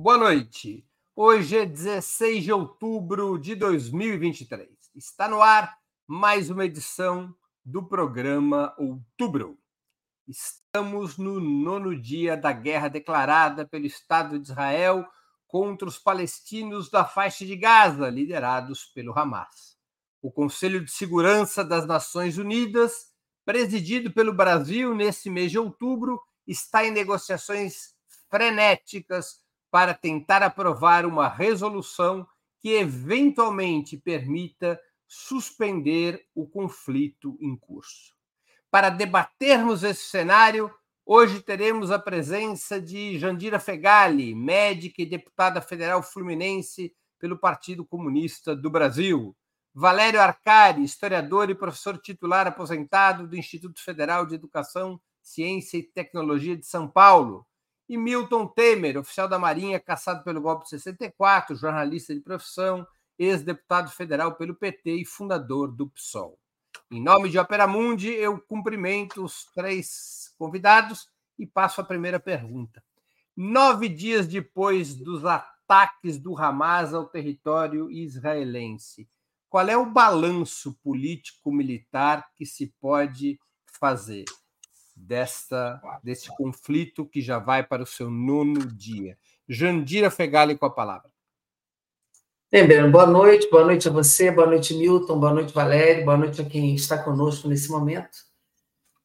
Boa noite. Hoje é 16 de outubro de 2023. Está no ar mais uma edição do programa Outubro. Estamos no nono dia da guerra declarada pelo Estado de Israel contra os palestinos da faixa de Gaza, liderados pelo Hamas. O Conselho de Segurança das Nações Unidas, presidido pelo Brasil nesse mês de outubro, está em negociações frenéticas para tentar aprovar uma resolução que eventualmente permita suspender o conflito em curso. Para debatermos esse cenário, hoje teremos a presença de Jandira Fegali, médica e deputada federal fluminense pelo Partido Comunista do Brasil. Valério Arcari, historiador e professor titular aposentado do Instituto Federal de Educação, Ciência e Tecnologia de São Paulo e Milton Temer, oficial da Marinha, caçado pelo golpe de 64, jornalista de profissão, ex-deputado federal pelo PT e fundador do PSOL. Em nome de Opera Mundi, eu cumprimento os três convidados e passo a primeira pergunta. Nove dias depois dos ataques do Hamas ao território israelense, qual é o balanço político-militar que se pode fazer? Desta, desse conflito que já vai para o seu nono dia. Jandira Fegali com a palavra. Bem, boa noite, boa noite a você, boa noite, Milton, boa noite, Valério, boa noite a quem está conosco nesse momento.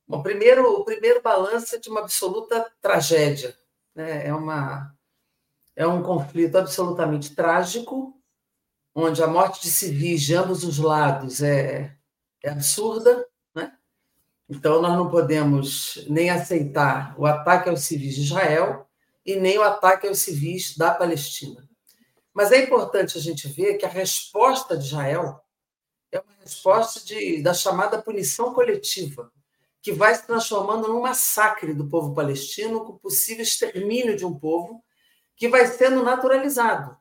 Bom, primeiro, o primeiro balanço é de uma absoluta tragédia. Né? É, uma, é um conflito absolutamente trágico, onde a morte de civis de ambos os lados é, é absurda, então, nós não podemos nem aceitar o ataque aos civis de Israel e nem o ataque aos civis da Palestina. Mas é importante a gente ver que a resposta de Israel é uma resposta de, da chamada punição coletiva, que vai se transformando num massacre do povo palestino, com possível extermínio de um povo, que vai sendo naturalizado.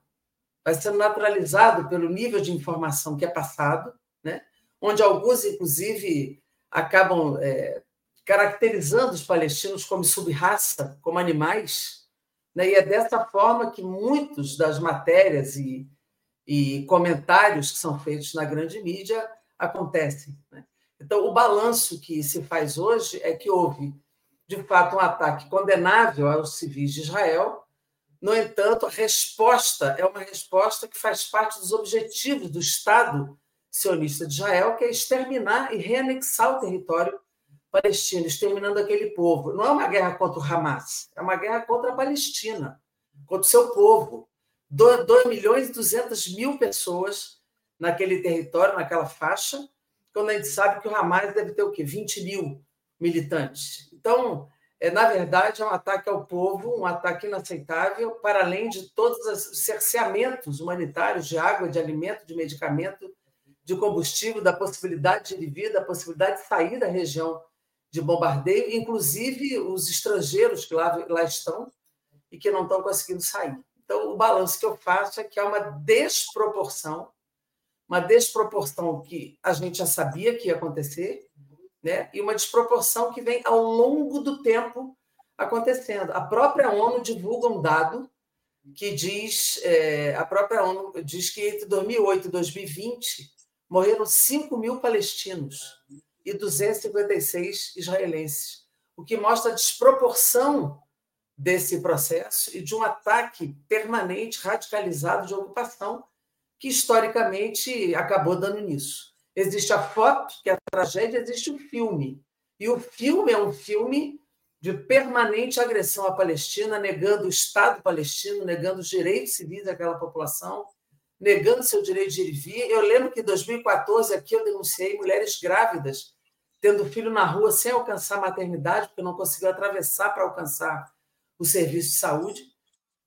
Vai sendo naturalizado pelo nível de informação que é passado, né? onde alguns, inclusive, acabam é, caracterizando os palestinos como subraça, como animais, né? e é dessa forma que muitos das matérias e, e comentários que são feitos na grande mídia acontecem. Né? Então, o balanço que se faz hoje é que houve, de fato, um ataque condenável aos civis de Israel. No entanto, a resposta é uma resposta que faz parte dos objetivos do Estado sionista de Israel, que é exterminar e reanexar o território palestino, exterminando aquele povo. Não é uma guerra contra o Hamas, é uma guerra contra a Palestina, contra o seu povo. 2 milhões e 200 mil pessoas naquele território, naquela faixa, quando a gente sabe que o Hamas deve ter o quê? 20 mil militantes. Então, é, na verdade, é um ataque ao povo, um ataque inaceitável, para além de todos os cerceamentos humanitários de água, de alimento, de medicamento de combustível, da possibilidade de vida, da possibilidade de sair da região de bombardeio, inclusive os estrangeiros que lá, lá estão e que não estão conseguindo sair. Então, o balanço que eu faço é que há uma desproporção, uma desproporção que a gente já sabia que ia acontecer, né? e uma desproporção que vem ao longo do tempo acontecendo. A própria ONU divulga um dado que diz, é, a própria ONU diz que entre 2008 e 2020 morreram 5 mil palestinos e 256 israelenses, o que mostra a desproporção desse processo e de um ataque permanente, radicalizado de ocupação, que historicamente acabou dando nisso. Existe a foto, que é a tragédia, existe o filme. E o filme é um filme de permanente agressão à Palestina, negando o Estado palestino, negando os direitos civis daquela população, negando seu direito de ir e vir. Eu lembro que em 2014 aqui eu denunciei mulheres grávidas tendo filho na rua sem alcançar a maternidade, porque não conseguiu atravessar para alcançar o serviço de saúde.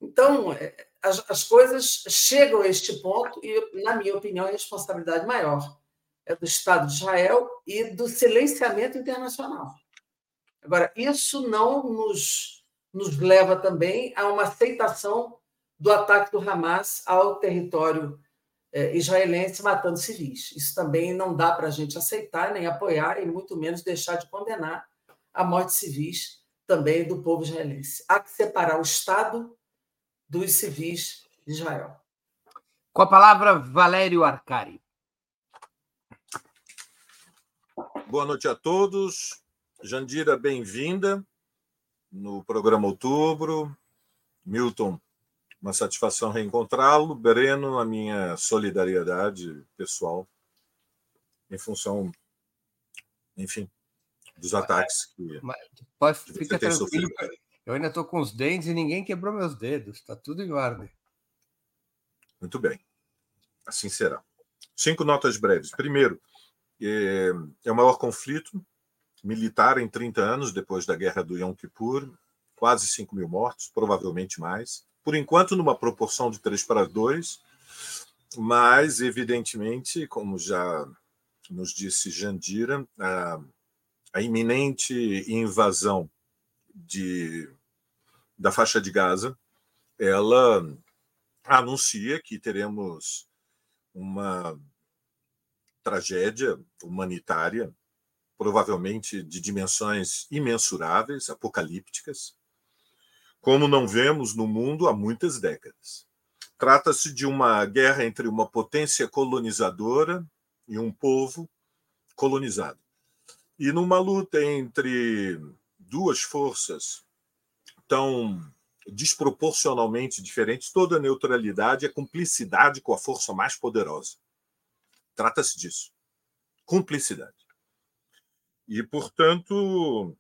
Então, é, as, as coisas chegam a este ponto e, na minha opinião, a responsabilidade maior é do Estado de Israel e do silenciamento internacional. Agora, isso não nos, nos leva também a uma aceitação do ataque do Hamas ao território é, israelense, matando civis. Isso também não dá para a gente aceitar, nem apoiar, e muito menos deixar de condenar a morte civis também do povo israelense. Há que separar o Estado dos civis de Israel. Com a palavra, Valério Arcari. Boa noite a todos. Jandira, bem-vinda no programa Outubro. Milton, uma satisfação reencontrá-lo. Breno, a minha solidariedade pessoal em função, enfim, dos ataques que. Pode ficar tranquilo. Eu ainda estou com os dentes e ninguém quebrou meus dedos. Está tudo em ordem. Muito bem. Assim será. Cinco notas breves. Primeiro, é, é o maior conflito militar em 30 anos depois da guerra do Yom Kippur, quase 5 mil mortos, provavelmente mais. Por enquanto, numa proporção de 3 para 2, mas, evidentemente, como já nos disse Jandira, a, a iminente invasão de, da faixa de Gaza, ela anuncia que teremos uma tragédia humanitária, provavelmente de dimensões imensuráveis, apocalípticas, como não vemos no mundo há muitas décadas. Trata-se de uma guerra entre uma potência colonizadora e um povo colonizado. E numa luta entre duas forças tão desproporcionalmente diferentes, toda neutralidade é cumplicidade com a força mais poderosa. Trata-se disso. Cumplicidade. E, portanto,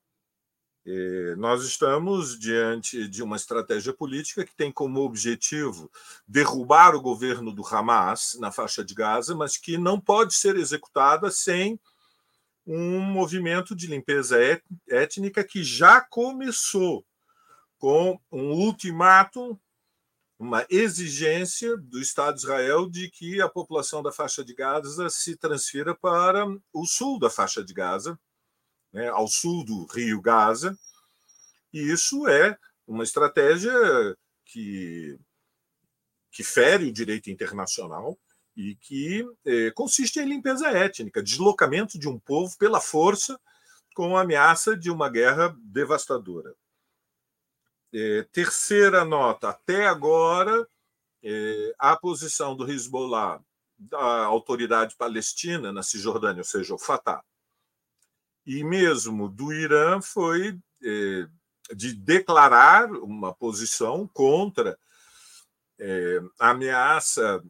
nós estamos diante de uma estratégia política que tem como objetivo derrubar o governo do Hamas na faixa de Gaza, mas que não pode ser executada sem um movimento de limpeza étnica que já começou com um ultimato, uma exigência do Estado de Israel de que a população da faixa de Gaza se transfira para o sul da faixa de Gaza, né, ao sul do rio Gaza, e isso é uma estratégia que, que fere o direito internacional e que eh, consiste em limpeza étnica, deslocamento de um povo pela força com a ameaça de uma guerra devastadora. É, terceira nota, até agora, é, a posição do Hezbollah, da autoridade palestina na Cisjordânia, ou seja, o Fatah, e mesmo do Irã, foi é, de declarar uma posição contra é, a ameaça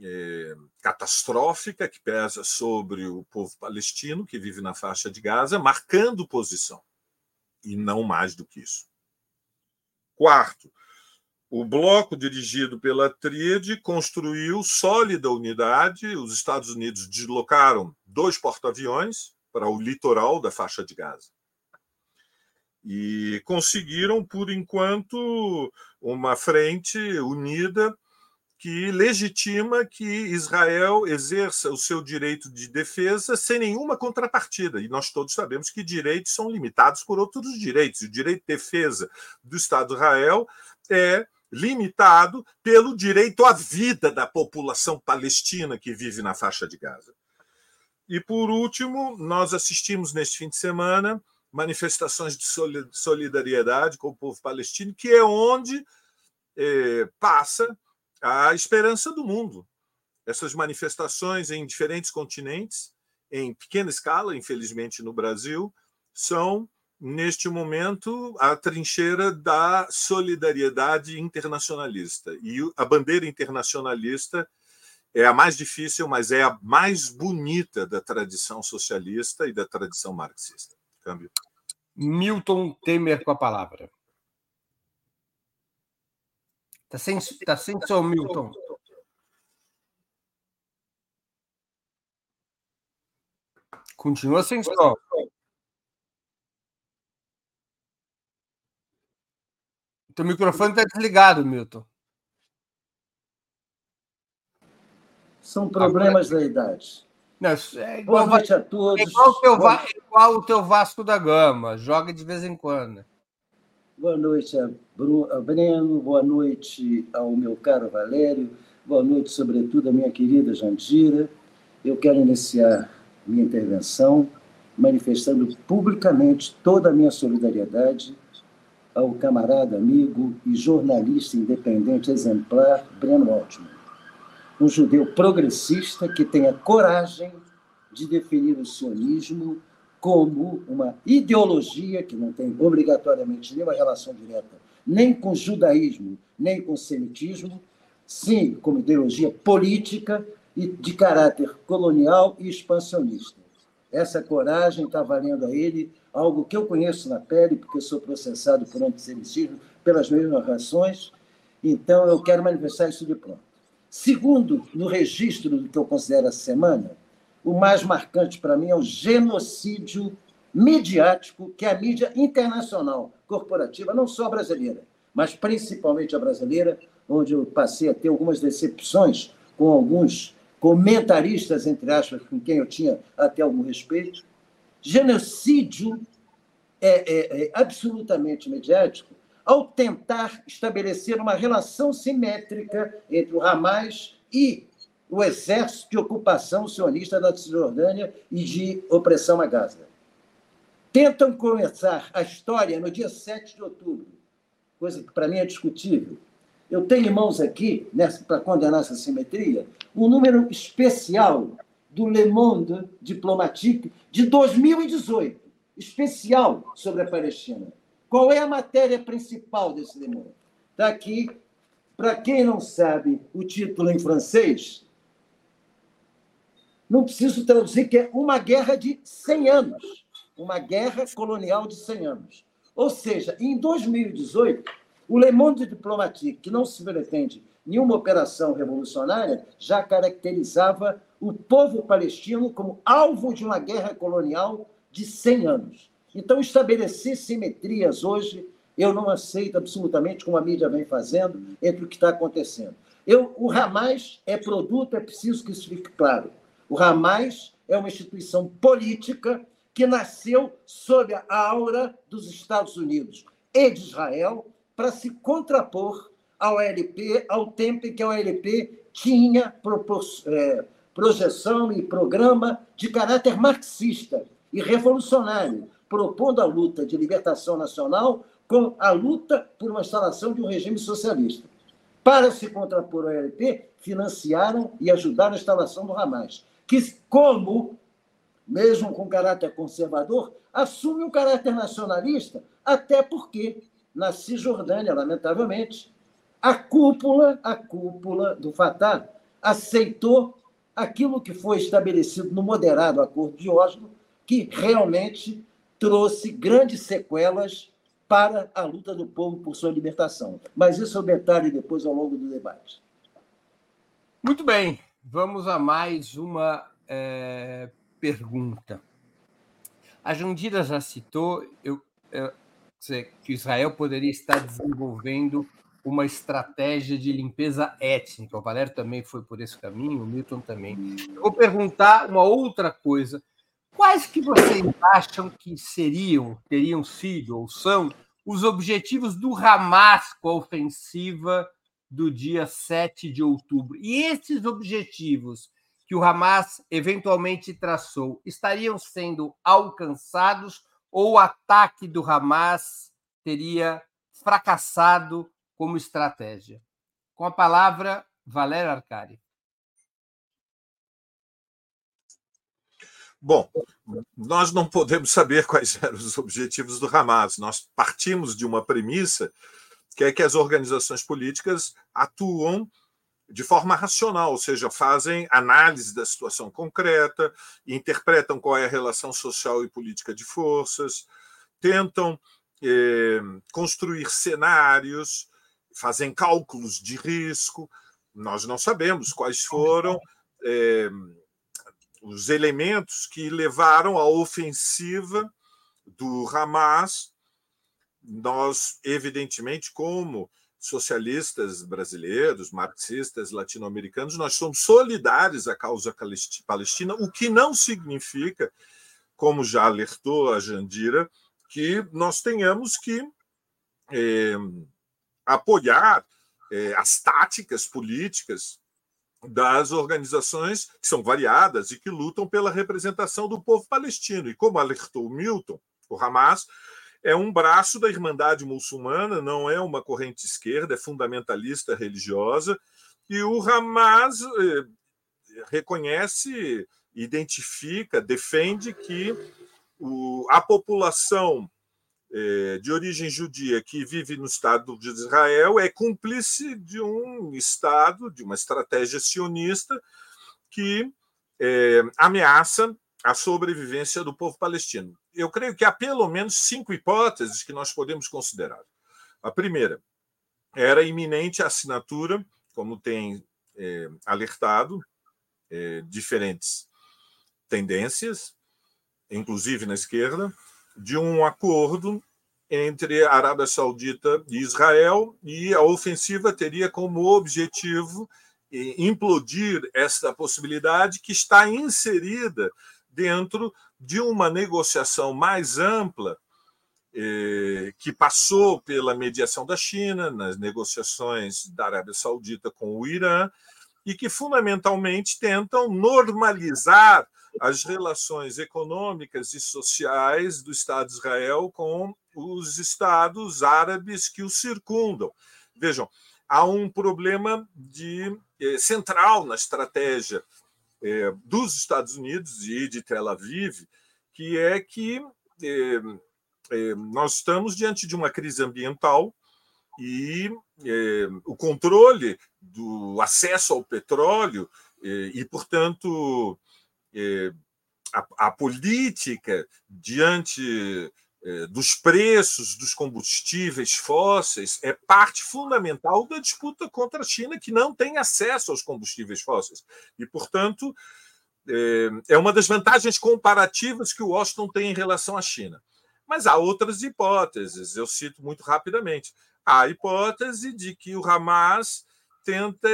é, catastrófica que pesa sobre o povo palestino que vive na faixa de Gaza, marcando posição, e não mais do que isso. Quarto, o bloco dirigido pela Tríade construiu sólida unidade. Os Estados Unidos deslocaram dois porta-aviões para o litoral da faixa de Gaza. E conseguiram, por enquanto, uma frente unida que legitima que Israel exerça o seu direito de defesa sem nenhuma contrapartida. E nós todos sabemos que direitos são limitados por outros direitos. O direito de defesa do Estado de Israel é limitado pelo direito à vida da população palestina que vive na faixa de Gaza. E, por último, nós assistimos neste fim de semana manifestações de solidariedade com o povo palestino, que é onde eh, passa a esperança do mundo. Essas manifestações em diferentes continentes, em pequena escala, infelizmente no Brasil, são, neste momento, a trincheira da solidariedade internacionalista. E a bandeira internacionalista é a mais difícil, mas é a mais bonita da tradição socialista e da tradição marxista. Câmbio. Milton Temer com a palavra. Está sem, tá sem som, Milton. Continua sem som. Teu microfone está desligado, Milton. São problemas Agora... da idade. Não, é igual, Boa noite a todos. É igual, o teu, Boa... igual o teu Vasco da Gama, joga de vez em quando. Boa noite a, Breno, boa noite ao meu caro Valério, boa noite, sobretudo, à minha querida Jandira. Eu quero iniciar minha intervenção manifestando publicamente toda a minha solidariedade ao camarada, amigo e jornalista independente exemplar Breno Altman. Um judeu progressista que tem a coragem de definir o sionismo como uma ideologia que não tem obrigatoriamente nenhuma relação direta nem com judaísmo, nem com semitismo, sim como ideologia política e de caráter colonial e expansionista. Essa coragem está valendo a ele algo que eu conheço na pele, porque sou processado por antissemitismo pelas mesmas razões, então eu quero manifestar isso de pronto. Segundo, no registro do que eu considero a semana, o mais marcante para mim é o genocídio midiático que a mídia internacional corporativa, não só brasileira, mas principalmente a brasileira, onde eu passei a ter algumas decepções com alguns comentaristas, entre aspas, com quem eu tinha até algum respeito. Genocídio é, é, é absolutamente mediático ao tentar estabelecer uma relação simétrica entre o Hamas e o exército de ocupação sionista da Cisjordânia e de opressão a Gaza. Tentam começar a história no dia 7 de outubro, coisa que para mim é discutível. Eu tenho em mãos aqui, para condenar essa simetria, um número especial do Le Monde Diplomatique de 2018, especial sobre a Palestina. Qual é a matéria principal desse Monde? Está aqui. Para quem não sabe o título em francês, não preciso traduzir que é uma guerra de 100 anos, uma guerra colonial de 100 anos. Ou seja, em 2018, o Le Monde Diplomatique, que não se pretende nenhuma operação revolucionária, já caracterizava o povo palestino como alvo de uma guerra colonial de 100 anos. Então, estabelecer simetrias hoje, eu não aceito absolutamente, como a mídia vem fazendo, entre o que está acontecendo. Eu, o Hamas é produto, é preciso que isso fique claro, o Hamas é uma instituição política que nasceu sob a aura dos Estados Unidos e de Israel para se contrapor ao LP, ao tempo em que a OLP tinha é, projeção e programa de caráter marxista e revolucionário, propondo a luta de libertação nacional com a luta por uma instalação de um regime socialista. Para se contrapor ao LP, financiaram e ajudaram a instalação do Hamas que, como, mesmo com caráter conservador, assume um caráter nacionalista, até porque, na Cisjordânia, lamentavelmente, a cúpula, a cúpula do Fatah aceitou aquilo que foi estabelecido no moderado Acordo de Oslo, que realmente trouxe grandes sequelas para a luta do povo por sua libertação. Mas isso é o detalhe depois ao longo do debate. Muito bem. Vamos a mais uma é, pergunta. A Jandira já citou eu, eu, que Israel poderia estar desenvolvendo uma estratégia de limpeza étnica. O Valério também foi por esse caminho, o Milton também. Eu vou perguntar uma outra coisa. Quais que vocês acham que seriam, teriam sido ou são os objetivos do Hamas com a ofensiva do dia 7 de outubro. E esses objetivos que o Hamas eventualmente traçou estariam sendo alcançados ou o ataque do Hamas teria fracassado como estratégia? Com a palavra, Valério Arcari. Bom, nós não podemos saber quais eram os objetivos do Hamas. Nós partimos de uma premissa que é que as organizações políticas atuam de forma racional, ou seja, fazem análise da situação concreta, interpretam qual é a relação social e política de forças, tentam eh, construir cenários, fazem cálculos de risco. Nós não sabemos quais foram eh, os elementos que levaram à ofensiva do Hamas. Nós, evidentemente, como socialistas brasileiros, marxistas latino-americanos, nós somos solidários à causa palestina, o que não significa, como já alertou a Jandira, que nós tenhamos que é, apoiar é, as táticas políticas das organizações que são variadas e que lutam pela representação do povo palestino. E como alertou Milton, o Hamas é um braço da Irmandade Muçulmana, não é uma corrente esquerda, é fundamentalista religiosa, e o Hamas eh, reconhece, identifica, defende que a população de origem judia que vive no Estado de Israel é cúmplice de um Estado, de uma estratégia sionista que eh, ameaça a sobrevivência do povo palestino. Eu creio que há pelo menos cinco hipóteses que nós podemos considerar. A primeira era a iminente assinatura, como tem é, alertado é, diferentes tendências, inclusive na esquerda, de um acordo entre a Arábia Saudita e Israel, e a ofensiva teria como objetivo é, implodir essa possibilidade que está inserida dentro de uma negociação mais ampla eh, que passou pela mediação da China nas negociações da Arábia Saudita com o Irã e que fundamentalmente tentam normalizar as relações econômicas e sociais do Estado de Israel com os estados árabes que o circundam. Vejam, há um problema de eh, central na estratégia é, dos Estados Unidos e de Tel Aviv, que é que é, nós estamos diante de uma crise ambiental e o controle do acesso ao petróleo e, portanto, a, a política diante é, dos preços dos combustíveis fósseis é parte fundamental da disputa contra a China, que não tem acesso aos combustíveis fósseis. E, portanto, é, é uma das vantagens comparativas que o Washington tem em relação à China. Mas há outras hipóteses, eu cito muito rapidamente. Há a hipótese de que o Hamas tenta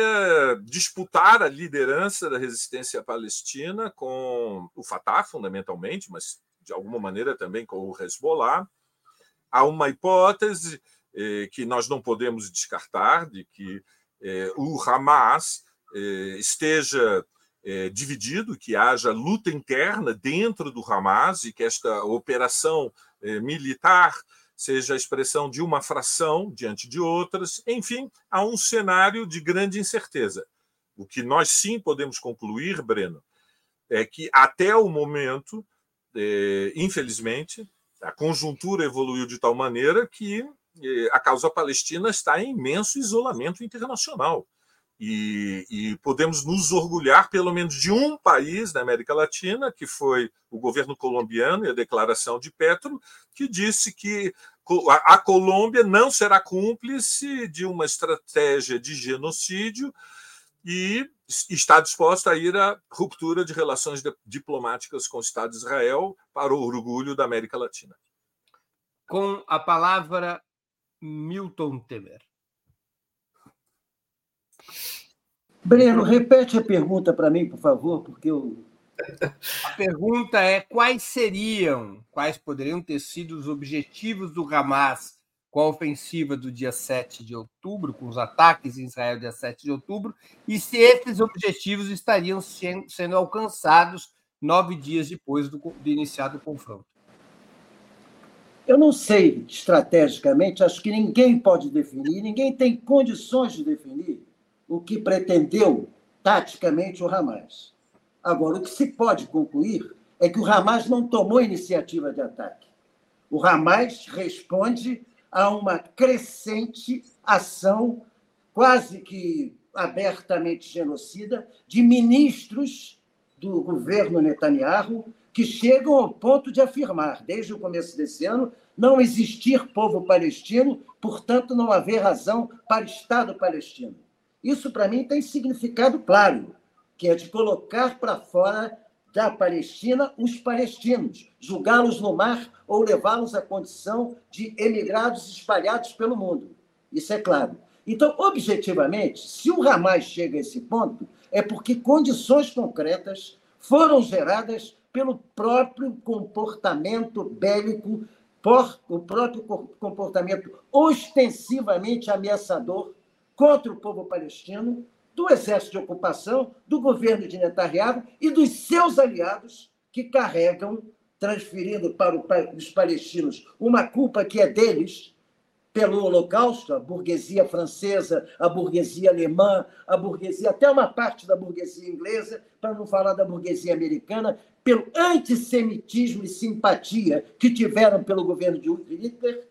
disputar a liderança da resistência palestina com o Fatah, fundamentalmente, mas de alguma maneira também com o Hezbollah. Há uma hipótese eh, que nós não podemos descartar de que eh, o Hamas eh, esteja eh, dividido, que haja luta interna dentro do Hamas e que esta operação eh, militar seja a expressão de uma fração diante de outras. Enfim, há um cenário de grande incerteza. O que nós sim podemos concluir, Breno, é que até o momento é, infelizmente, a conjuntura evoluiu de tal maneira que é, a causa palestina está em imenso isolamento internacional. E, e, podemos nos orgulhar, pelo menos, de um país da América Latina, que foi o governo colombiano e a declaração de Petro, que disse que a Colômbia não será cúmplice de uma estratégia de genocídio e está disposta a ir à ruptura de relações diplomáticas com o Estado de Israel para o orgulho da América Latina. Com a palavra, Milton Temer. Breno, repete a pergunta para mim, por favor, porque eu. A pergunta é: quais seriam, quais poderiam ter sido os objetivos do Hamas com a ofensiva do dia 7 de outubro, com os ataques em Israel dia 7 de outubro, e se esses objetivos estariam sendo alcançados nove dias depois do, de iniciado o confronto. Eu não sei estrategicamente, acho que ninguém pode definir, ninguém tem condições de definir o que pretendeu taticamente o Hamas. Agora, o que se pode concluir é que o Hamas não tomou iniciativa de ataque. O Hamas responde a uma crescente ação, quase que abertamente genocida, de ministros do governo Netanyahu que chegam ao ponto de afirmar, desde o começo desse ano, não existir povo palestino, portanto, não haver razão para Estado palestino. Isso, para mim, tem significado claro, que é de colocar para fora da Palestina os palestinos, julgá-los no mar ou levá-los à condição de emigrados espalhados pelo mundo. Isso é claro. Então, objetivamente, se o Hamas chega a esse ponto, é porque condições concretas foram geradas pelo próprio comportamento bélico, por o próprio comportamento ostensivamente ameaçador contra o povo palestino, do exército de ocupação, do governo de Netanyahu e dos seus aliados que carregam transferindo para os palestinos uma culpa que é deles, pelo Holocausto, a burguesia francesa, a burguesia alemã, a burguesia, até uma parte da burguesia inglesa, para não falar da burguesia americana, pelo antissemitismo e simpatia que tiveram pelo governo de Hitler,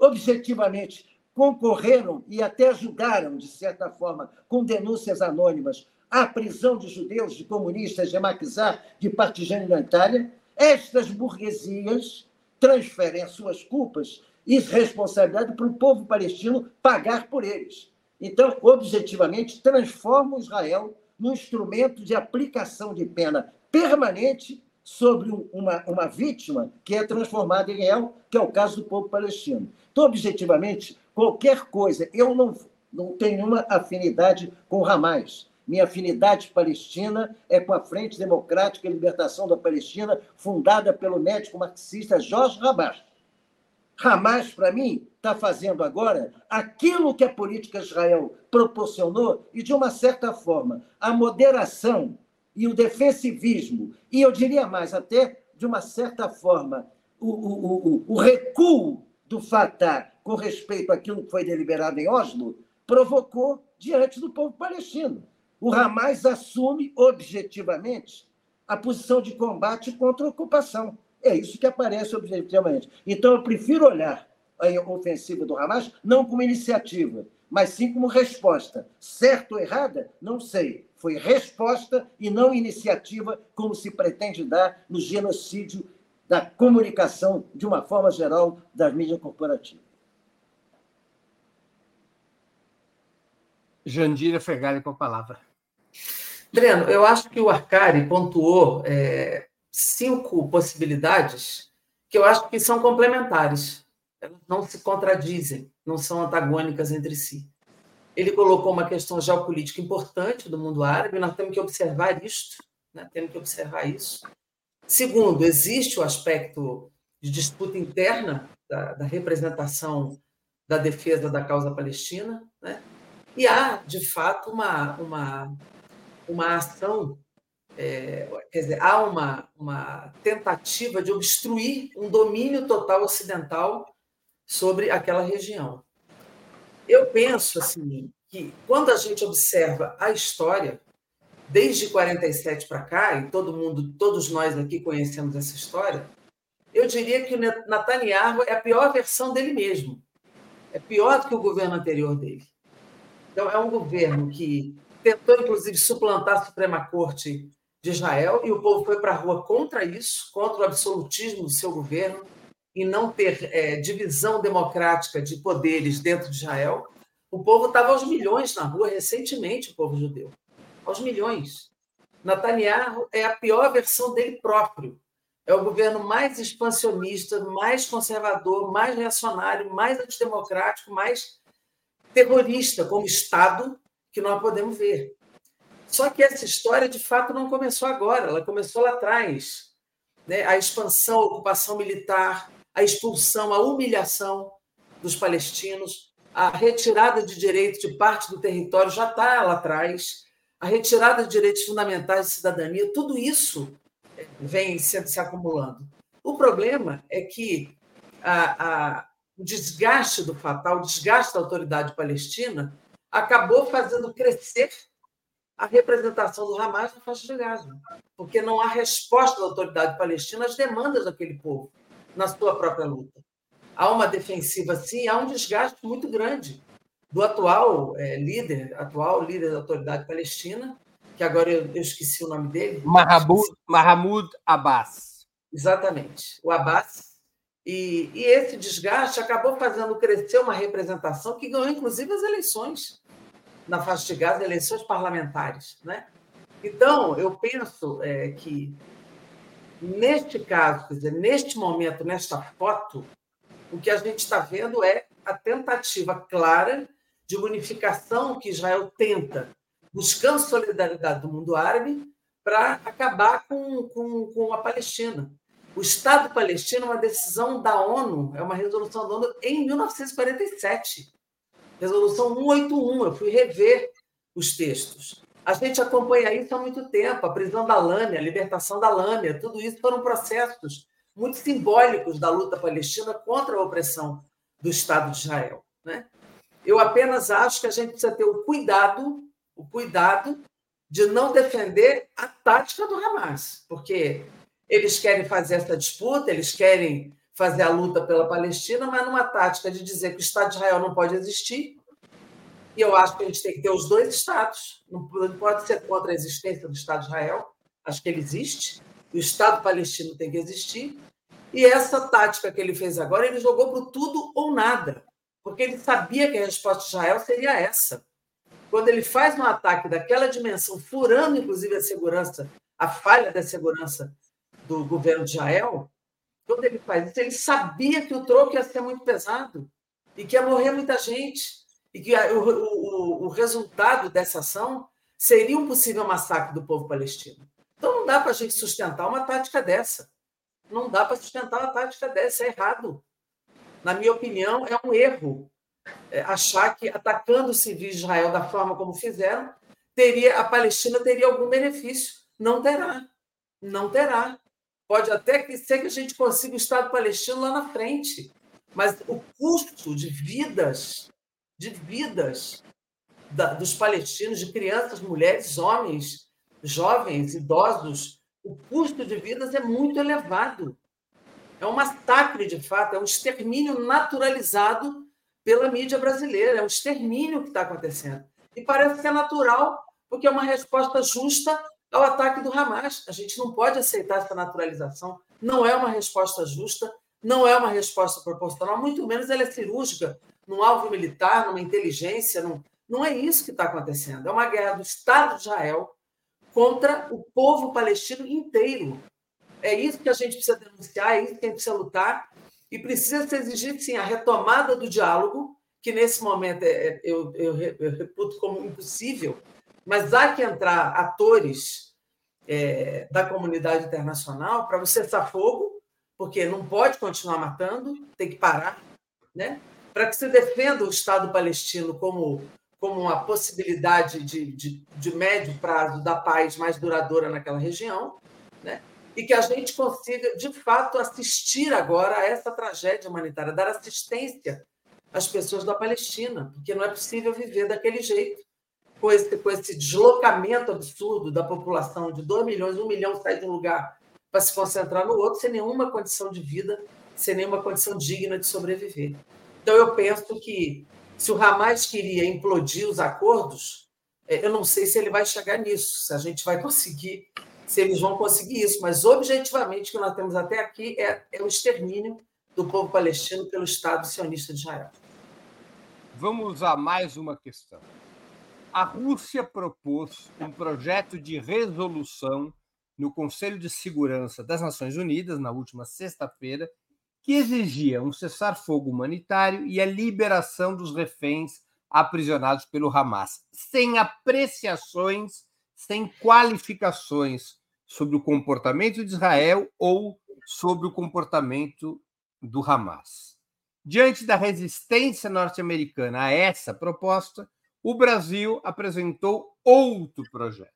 objetivamente concorreram e até ajudaram, de certa forma, com denúncias anônimas, à prisão de judeus, de comunistas, de Maquisar, de Partizani na Itália, estas burguesias transferem as suas culpas e responsabilidade para o povo palestino pagar por eles. Então, objetivamente, transformam Israel num instrumento de aplicação de pena permanente sobre uma, uma vítima que é transformada em réu, que é o caso do povo palestino. Então, objetivamente, qualquer coisa, eu não, não tenho nenhuma afinidade com Hamas. Minha afinidade palestina é com a Frente Democrática e Libertação da Palestina, fundada pelo médico marxista Jorge Rabach. Hamas, para mim, está fazendo agora aquilo que a política Israel proporcionou e, de uma certa forma, a moderação e o defensivismo, e eu diria mais, até de uma certa forma, o, o, o, o recuo do Fatah com respeito àquilo que foi deliberado em Oslo, provocou diante do povo palestino. O Hamas assume objetivamente a posição de combate contra a ocupação. É isso que aparece objetivamente. Então, eu prefiro olhar a ofensiva do Hamas não como iniciativa, mas sim como resposta. Certo ou errada? Não sei. Foi resposta e não iniciativa, como se pretende dar no genocídio da comunicação, de uma forma geral, das mídias corporativas. Jandira Fergari com a palavra. Breno, eu acho que o Arcari pontuou é, cinco possibilidades que eu acho que são complementares. Elas não se contradizem, não são antagônicas entre si. Ele colocou uma questão geopolítica importante do mundo árabe, nós temos que observar isto, né? temos que observar isso. Segundo, existe o aspecto de disputa interna da, da representação da defesa da causa palestina, né? E há, de fato, uma, uma, uma ação é, quer dizer, há uma, uma tentativa de obstruir um domínio total ocidental sobre aquela região. Eu penso assim que quando a gente observa a história desde 47 para cá e todo mundo, todos nós aqui conhecemos essa história, eu diria que o Netanyahu é a pior versão dele mesmo. É pior do que o governo anterior dele. Então é um governo que tentou inclusive suplantar a Suprema Corte de Israel e o povo foi para a rua contra isso, contra o absolutismo do seu governo e não ter é, divisão democrática de poderes dentro de Israel. O povo estava aos milhões na rua recentemente, o povo judeu, aos milhões. Netanyahu é a pior versão dele próprio. É o governo mais expansionista, mais conservador, mais reacionário, mais antidemocrático, mais terrorista como Estado que nós podemos ver. Só que essa história, de fato, não começou agora, ela começou lá atrás. Né? A expansão, a ocupação militar, a expulsão, a humilhação dos palestinos, a retirada de direitos de parte do território já está lá atrás, a retirada de direitos fundamentais de cidadania, tudo isso vem se, acumulando. O problema é que a, o desgaste do fatal, o desgaste da autoridade palestina, acabou fazendo crescer a representação do Hamas na faixa de Gaza, porque não há resposta da autoridade palestina às demandas daquele povo na sua própria luta. Há uma defensiva, sim, há um desgaste muito grande do atual é, líder, atual líder da autoridade palestina, que agora eu, eu esqueci o nome dele. Mahmoud, Mahmoud Abbas. Exatamente, o Abbas. E, e esse desgaste acabou fazendo crescer uma representação que ganhou, inclusive, as eleições na faixa de Gaza eleições parlamentares. Né? Então, eu penso é, que, neste caso, quer dizer, neste momento, nesta foto, o que a gente está vendo é a tentativa clara de unificação que Israel tenta, buscando solidariedade do mundo árabe, para acabar com, com, com a Palestina. O Estado palestino é uma decisão da ONU, é uma resolução da ONU em 1947. Resolução 181, eu fui rever os textos. A gente acompanha isso há muito tempo, a prisão da Lâmia, a libertação da Lâmia, tudo isso foram processos muito simbólicos da luta palestina contra a opressão do Estado de Israel. Né? Eu apenas acho que a gente precisa ter o cuidado, o cuidado de não defender a tática do Hamas, porque eles querem fazer essa disputa, eles querem fazer a luta pela Palestina, mas numa tática de dizer que o Estado de Israel não pode existir. E eu acho que a gente tem que ter os dois Estados. Não pode ser contra a existência do Estado de Israel. Acho que ele existe. O Estado palestino tem que existir. E essa tática que ele fez agora, ele jogou para tudo ou nada, porque ele sabia que a resposta de Israel seria essa. Quando ele faz um ataque daquela dimensão, furando inclusive a segurança, a falha da segurança do governo de Israel, quando ele faz isso, ele sabia que o troco ia ser muito pesado e que ia morrer muita gente e que o, o, o resultado dessa ação seria um possível massacre do povo palestino. Então não dá para a gente sustentar uma tática dessa. Não dá para sustentar uma tática dessa, é errado. Na minha opinião, é um erro é, achar que atacando os civis de Israel da forma como fizeram, teria a Palestina teria algum benefício. Não terá. Não terá. Pode até ser que a gente consiga o Estado palestino lá na frente, mas o custo de vidas, de vidas da, dos palestinos, de crianças, mulheres, homens, jovens, idosos, o custo de vidas é muito elevado. É um massacre, de fato, é um extermínio naturalizado pela mídia brasileira, é um extermínio que está acontecendo. E parece que é natural, porque é uma resposta justa ao ataque do Hamas. A gente não pode aceitar essa naturalização. Não é uma resposta justa, não é uma resposta proporcional, muito menos ela é cirúrgica, num alvo militar, numa inteligência. Não, não é isso que está acontecendo. É uma guerra do Estado de Israel contra o povo palestino inteiro. É isso que a gente precisa denunciar, é isso que a gente precisa lutar, e precisa se exigir, sim, a retomada do diálogo, que nesse momento é, é eu, eu reputo como impossível, mas há que entrar atores é, da comunidade internacional para você cessar fogo, porque não pode continuar matando, tem que parar, né? para que se defenda o Estado palestino como como uma possibilidade de, de, de médio prazo da paz mais duradoura naquela região, né? e que a gente consiga, de fato, assistir agora a essa tragédia humanitária, dar assistência às pessoas da Palestina, porque não é possível viver daquele jeito, com esse, com esse deslocamento absurdo da população de 2 milhões, 1 milhão sai de um lugar para se concentrar no outro, sem nenhuma condição de vida, sem nenhuma condição digna de sobreviver. Então, eu penso que se o Hamas queria implodir os acordos, é, eu não sei se ele vai chegar nisso, se a gente vai conseguir, se eles vão conseguir isso, mas objetivamente o que nós temos até aqui é, é o extermínio do povo palestino pelo Estado sionista de Israel. Vamos a mais uma questão. A Rússia propôs um projeto de resolução no Conselho de Segurança das Nações Unidas, na última sexta-feira, que exigia um cessar-fogo humanitário e a liberação dos reféns aprisionados pelo Hamas, sem apreciações, sem qualificações sobre o comportamento de Israel ou sobre o comportamento do Hamas. Diante da resistência norte-americana a essa proposta, o Brasil apresentou outro projeto,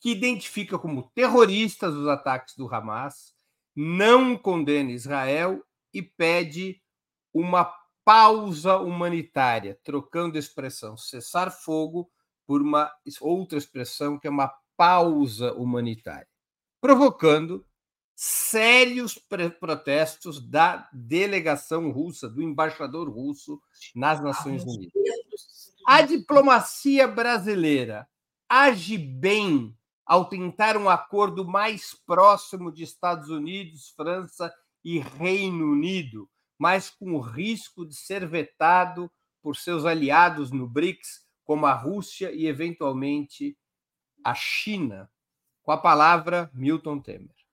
que identifica como terroristas os ataques do Hamas não condena Israel e pede uma pausa humanitária, trocando a expressão cessar fogo por uma outra expressão que é uma pausa humanitária, provocando sérios protestos da delegação russa, do embaixador russo nas Nações Unidas. A diplomacia brasileira age bem ao tentar um acordo mais próximo de Estados Unidos, França e Reino Unido, mas com o risco de ser vetado por seus aliados no BRICS, como a Rússia e, eventualmente, a China. Com a palavra, Milton Temer.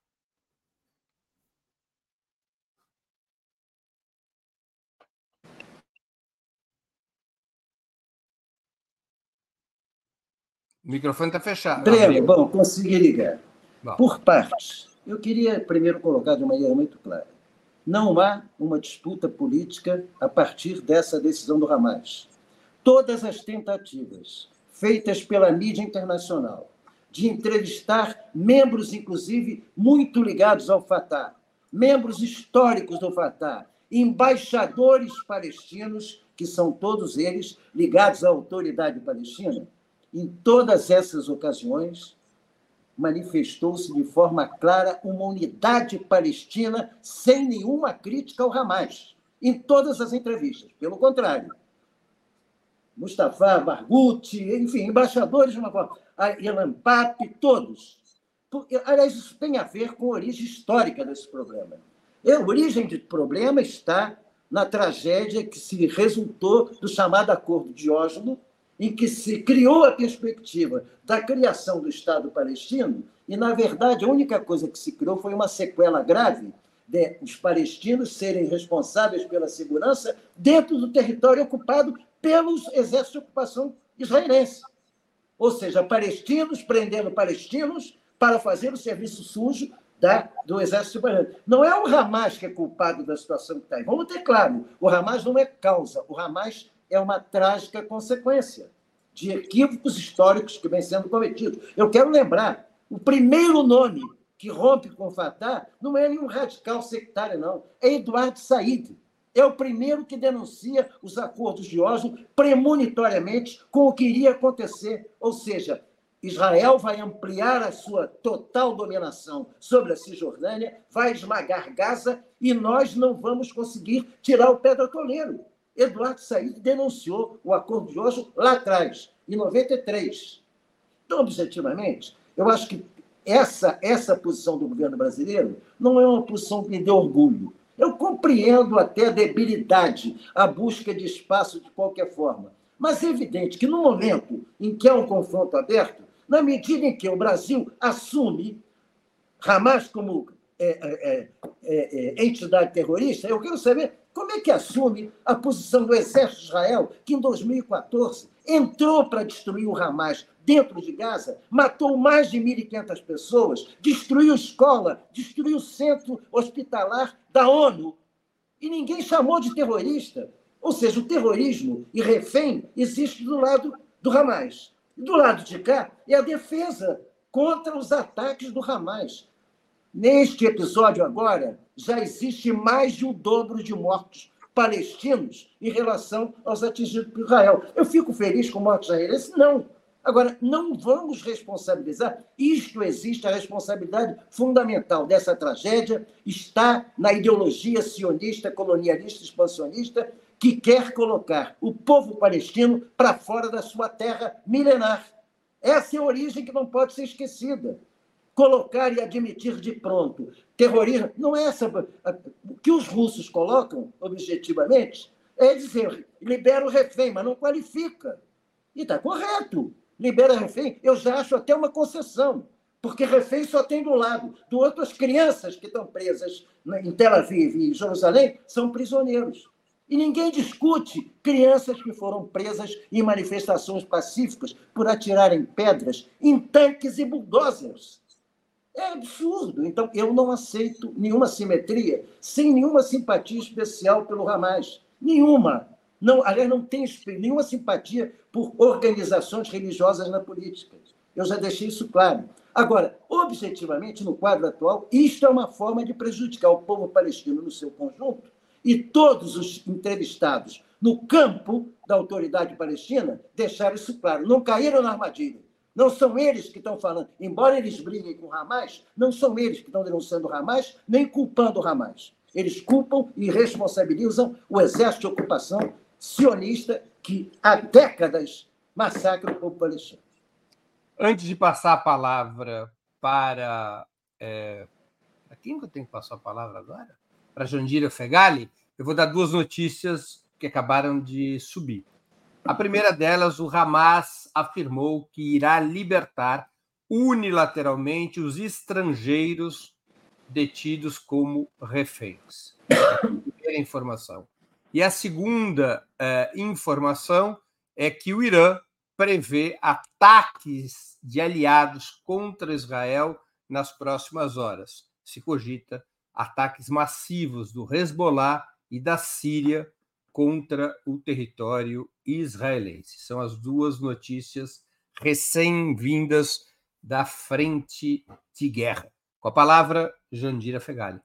O microfone está fechado. Breno, bom, consegui ligar. Bom. Por partes. Eu queria primeiro colocar de maneira muito clara. Não há uma disputa política a partir dessa decisão do Hamas. Todas as tentativas feitas pela mídia internacional de entrevistar membros, inclusive, muito ligados ao Fatah, membros históricos do Fatah, embaixadores palestinos, que são todos eles ligados à autoridade palestina, em todas essas ocasiões, manifestou-se de forma clara uma unidade palestina sem nenhuma crítica ao Hamas, em todas as entrevistas. Pelo contrário, Mustafa Barghouti, enfim, embaixadores de uma todos. Aliás, isso tem a ver com a origem histórica desse problema. A origem do problema está na tragédia que se resultou do chamado Acordo de Oslo, em que se criou a perspectiva da criação do Estado palestino, e, na verdade, a única coisa que se criou foi uma sequela grave de os palestinos serem responsáveis pela segurança dentro do território ocupado pelos exércitos de ocupação israelense. Ou seja, palestinos prendendo palestinos para fazer o serviço sujo da, do exército israelense. Não é o Hamas que é culpado da situação que está aí. Vamos ter claro, o Hamas não é causa, o Hamas é uma trágica consequência de equívocos históricos que vêm sendo cometidos. Eu quero lembrar, o primeiro nome que rompe com o Fatah não é nenhum radical sectário, não. É Eduardo Said. É o primeiro que denuncia os acordos de Oslo premonitoriamente com o que iria acontecer. Ou seja, Israel vai ampliar a sua total dominação sobre a Cisjordânia, vai esmagar Gaza e nós não vamos conseguir tirar o pé do atoleiro. Eduardo Said denunciou o acordo de Oslo lá atrás, em 93. Então, objetivamente, eu acho que essa, essa posição do governo brasileiro não é uma posição que me dê orgulho. Eu compreendo até a debilidade, a busca de espaço de qualquer forma. Mas é evidente que no momento em que há um confronto aberto, na medida em que o Brasil assume Hamas como é, é, é, é, é entidade terrorista, eu quero saber como é que assume a posição do exército de Israel, que em 2014 entrou para destruir o Hamas dentro de Gaza, matou mais de 1.500 pessoas, destruiu escola, destruiu o centro hospitalar da ONU, e ninguém chamou de terrorista. Ou seja, o terrorismo e refém existe do lado do Hamas. Do lado de cá é a defesa contra os ataques do Hamas. Neste episódio agora, já existe mais de um dobro de mortos palestinos em relação aos atingidos por Israel. Eu fico feliz com mortos israelenses? Não. Agora, não vamos responsabilizar. Isto existe, a responsabilidade fundamental dessa tragédia está na ideologia sionista, colonialista, expansionista, que quer colocar o povo palestino para fora da sua terra milenar. Essa é a origem que não pode ser esquecida colocar e admitir de pronto terrorismo. Não é essa. O que os russos colocam, objetivamente, é dizer libera o refém, mas não qualifica. E está correto. Libera refém, eu já acho até uma concessão, porque refém só tem do lado. Do outro, as crianças que estão presas em Tel Aviv e Jerusalém são prisioneiros. E ninguém discute crianças que foram presas em manifestações pacíficas por atirarem pedras em tanques e bulldozers. É absurdo. Então, eu não aceito nenhuma simetria, sem nenhuma simpatia especial pelo Hamas. Nenhuma. Não, aliás, não tenho nenhuma simpatia por organizações religiosas na política. Eu já deixei isso claro. Agora, objetivamente, no quadro atual, isto é uma forma de prejudicar o povo palestino no seu conjunto e todos os entrevistados no campo da autoridade palestina deixaram isso claro. Não caíram na armadilha. Não são eles que estão falando, embora eles briguem com o Hamas, não são eles que estão denunciando o Hamas, nem culpando o Hamas. Eles culpam e responsabilizam o exército de ocupação sionista que há décadas massacra o povo palestino. Antes de passar a palavra para. É, quem que eu tenho que passar a palavra agora? Para Jandira Fegali, eu vou dar duas notícias que acabaram de subir. A primeira delas, o Hamas afirmou que irá libertar unilateralmente os estrangeiros detidos como reféns. primeira informação. E a segunda eh, informação é que o Irã prevê ataques de aliados contra Israel nas próximas horas. Se cogita ataques massivos do Hezbollah e da Síria contra o território israelense. São as duas notícias recém-vindas da frente de guerra. Com a palavra, Jandira Fegali.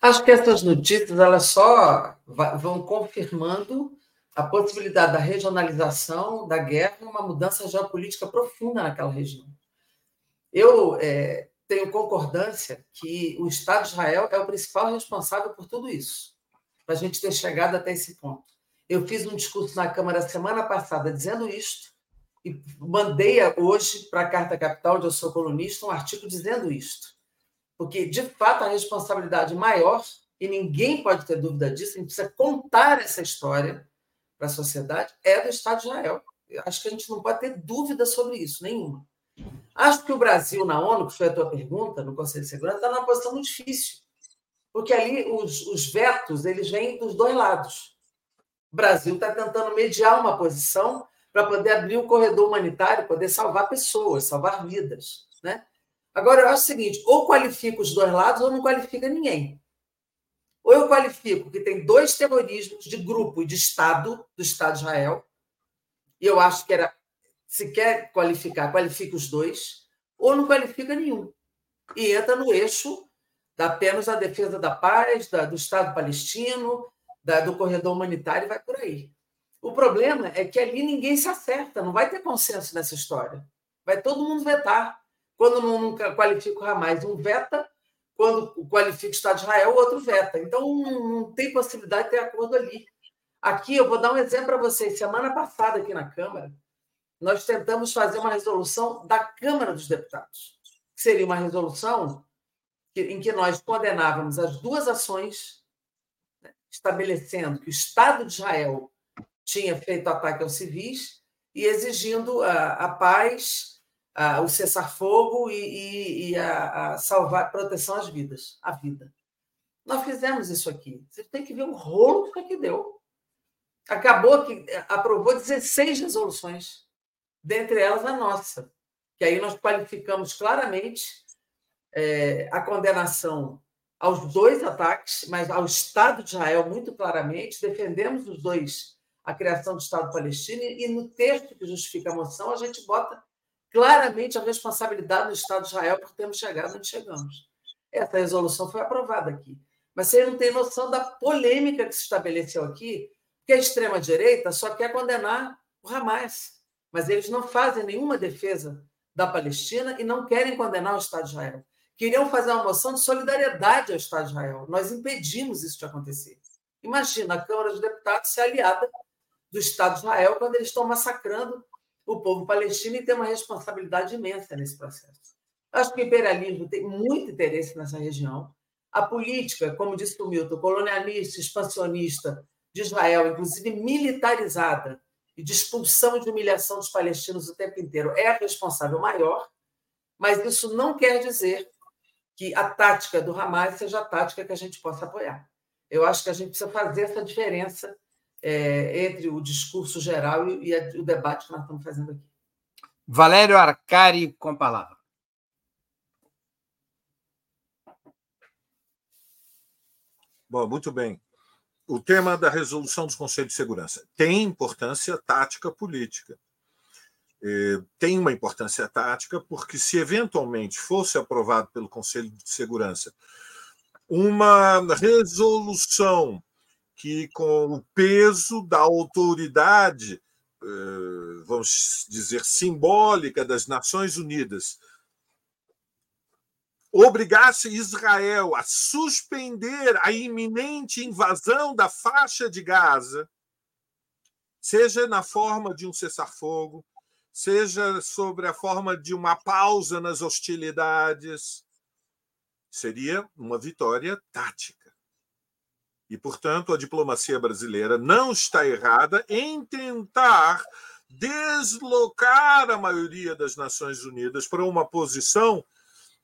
Acho que essas notícias elas só vão confirmando a possibilidade da regionalização da guerra e uma mudança geopolítica profunda naquela região. Eu é, tenho concordância que o Estado de Israel é o principal responsável por tudo isso, para a gente ter chegado até esse ponto. Eu fiz um discurso na Câmara semana passada dizendo isto, e mandei hoje para a Carta Capital, onde eu sou colunista, um artigo dizendo isto. Porque, de fato, a responsabilidade maior, e ninguém pode ter dúvida disso, a gente precisa contar essa história para a sociedade, é do Estado de Israel. Eu acho que a gente não pode ter dúvida sobre isso, nenhuma. Acho que o Brasil na ONU, que foi a tua pergunta, no Conselho de Segurança, está numa posição muito difícil. Porque ali os, os vetos eles vêm dos dois lados. O Brasil está tentando mediar uma posição para poder abrir o corredor humanitário, poder salvar pessoas, salvar vidas. Né? Agora, eu acho o seguinte: ou qualifica os dois lados ou não qualifica ninguém. Ou eu qualifico que tem dois terrorismos de grupo e de Estado, do Estado de Israel, e eu acho que era se quer qualificar, qualifica os dois, ou não qualifica nenhum. E entra no eixo apenas a defesa da paz, da, do Estado palestino, da, do corredor humanitário e vai por aí. O problema é que ali ninguém se acerta, não vai ter consenso nessa história. Vai todo mundo vetar. Quando não, qualifica o Hamas, um veta, quando qualifica o Estado de Israel, o outro veta. Então não, não tem possibilidade de ter acordo ali. Aqui eu vou dar um exemplo para vocês. Semana passada, aqui na Câmara, nós tentamos fazer uma resolução da Câmara dos Deputados, que seria uma resolução em que nós condenávamos as duas ações, né, estabelecendo que o Estado de Israel tinha feito ataque aos civis e exigindo a, a paz, a, o cessar-fogo e, e, e a, a, salvar, proteção às vidas, à vida. Nós fizemos isso aqui. Você tem que ver o rolo que deu. Acabou que aprovou 16 resoluções dentre elas a nossa, que aí nós qualificamos claramente é, a condenação aos dois ataques, mas ao Estado de Israel muito claramente, defendemos os dois a criação do Estado palestino e no texto que justifica a moção a gente bota claramente a responsabilidade do Estado de Israel por termos chegado onde chegamos. Essa resolução foi aprovada aqui. Mas você não tem noção da polêmica que se estabeleceu aqui, que a extrema-direita só quer condenar o Hamas mas eles não fazem nenhuma defesa da Palestina e não querem condenar o Estado de Israel. Queriam fazer uma moção de solidariedade ao Estado de Israel. Nós impedimos isso de acontecer. Imagina a Câmara dos Deputados ser aliada do Estado de Israel quando eles estão massacrando o povo palestino e tem uma responsabilidade imensa nesse processo. Acho que o imperialismo tem muito interesse nessa região. A política, como disse o Milton, colonialista, expansionista de Israel, inclusive militarizada, e de expulsão e de humilhação dos palestinos o tempo inteiro é a responsável maior, mas isso não quer dizer que a tática do Hamas seja a tática que a gente possa apoiar. Eu acho que a gente precisa fazer essa diferença é, entre o discurso geral e, e, o debate que nós estamos fazendo aqui. Valério Arcari, com a palavra. Bom, muito bem o tema da resolução do Conselho de Segurança tem importância tática política. É, tem uma importância tática porque, se eventualmente fosse aprovado pelo Conselho de Segurança uma resolução que, com o peso da autoridade, é, vamos dizer, simbólica das Nações Unidas, obrigasse Israel a suspender a iminente invasão da faixa de Gaza, seja na forma de um cessar-fogo, seja sobre a forma de uma pausa nas hostilidades, seria uma vitória tática. E, portanto, a diplomacia brasileira não está errada em tentar deslocar a maioria das Nações Unidas para uma posição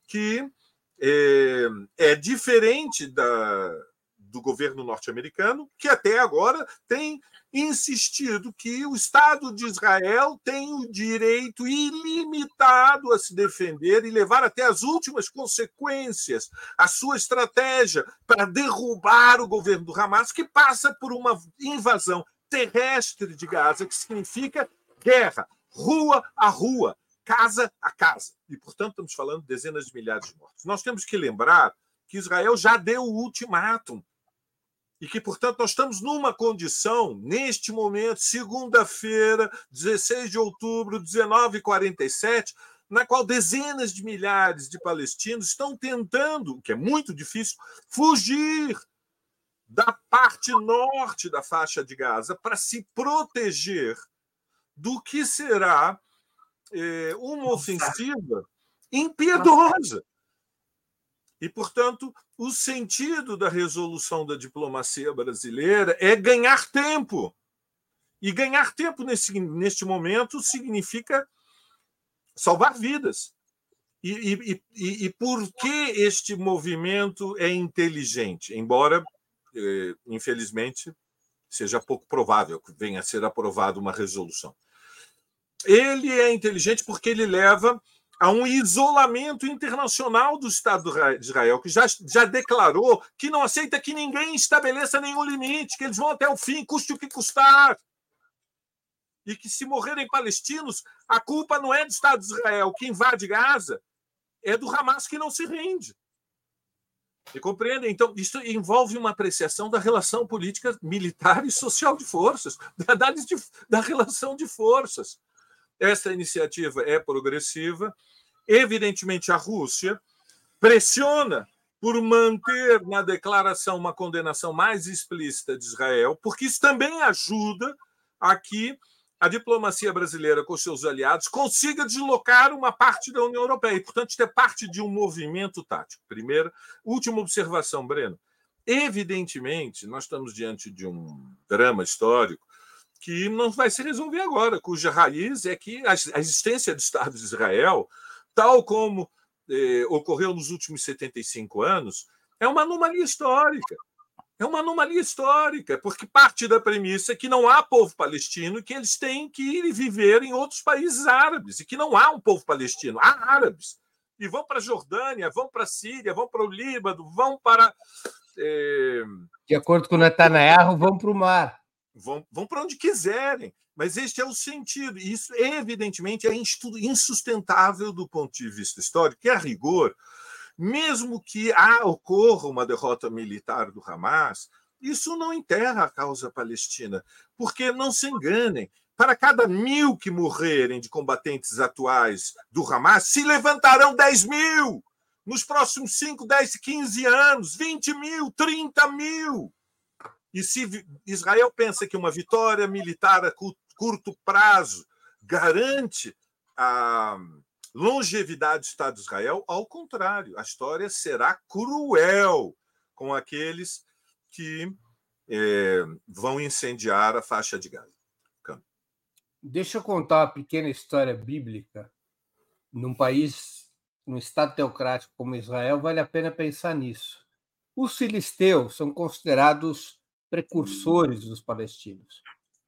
que é, é diferente da, do governo norte-americano, que até agora tem insistido que o Estado de Israel tem o direito ilimitado a se defender e levar até as últimas consequências a sua estratégia para derrubar o governo do Hamas, que passa por uma invasão terrestre de Gaza, que significa guerra, rua a rua, casa a casa. E, portanto, estamos falando de dezenas de milhares de mortos. Nós temos que lembrar que Israel já deu o ultimátum e que, portanto, nós estamos numa condição, neste momento, segunda-feira, 16 de outubro, 19h47, na qual dezenas de milhares de palestinos estão tentando, o que é muito difícil, fugir da parte norte da faixa de Gaza para se proteger do que será é, uma ofensiva impiedosa. E, portanto, o sentido da resolução da diplomacia brasileira é ganhar tempo. E ganhar tempo nesse, neste momento significa salvar vidas. E, e, e, e por que este movimento é inteligente? Embora, eh, infelizmente, seja pouco provável que venha a ser aprovada uma resolução. Ele é inteligente porque ele leva a um isolamento internacional do Estado de Israel, que já, já declarou que não aceita que ninguém estabeleça nenhum limite, que eles vão até o fim, custe o que custar. E que se morrerem palestinos, a culpa não é do Estado de Israel que invade Gaza, é do Hamas que não se rende. Você compreende? Então, isso envolve uma apreciação da relação política, militar e social de forças, da, da relação de forças. Essa iniciativa é progressiva. Evidentemente, a Rússia pressiona por manter na declaração uma condenação mais explícita de Israel, porque isso também ajuda a que a diplomacia brasileira com seus aliados consiga deslocar uma parte da União Europeia e, portanto, ter parte de um movimento tático. Primeira, última observação, Breno. Evidentemente, nós estamos diante de um drama histórico que não vai se resolver agora, cuja raiz é que a existência do Estado de Israel, tal como eh, ocorreu nos últimos 75 anos, é uma anomalia histórica. É uma anomalia histórica, porque parte da premissa é que não há povo palestino e que eles têm que ir viver em outros países árabes, e que não há um povo palestino, há árabes. E vão para a Jordânia, vão para a Síria, vão para o Líbano, vão para. Eh... De acordo com Netanyahu, vão para o mar vão, vão para onde quiserem. Mas este é o sentido. Isso, evidentemente, é insustentável do ponto de vista histórico, que, a rigor, mesmo que ah, ocorra uma derrota militar do Hamas, isso não enterra a causa palestina. Porque, não se enganem, para cada mil que morrerem de combatentes atuais do Hamas, se levantarão 10 mil nos próximos 5, 10, 15 anos, 20 mil, 30 mil. E se Israel pensa que uma vitória militar a curto prazo garante a longevidade do Estado de Israel, ao contrário, a história será cruel com aqueles que é, vão incendiar a faixa de Gaza. Deixa eu contar uma pequena história bíblica. Num país, num Estado teocrático como Israel, vale a pena pensar nisso. Os filisteus são considerados precursores dos palestinos.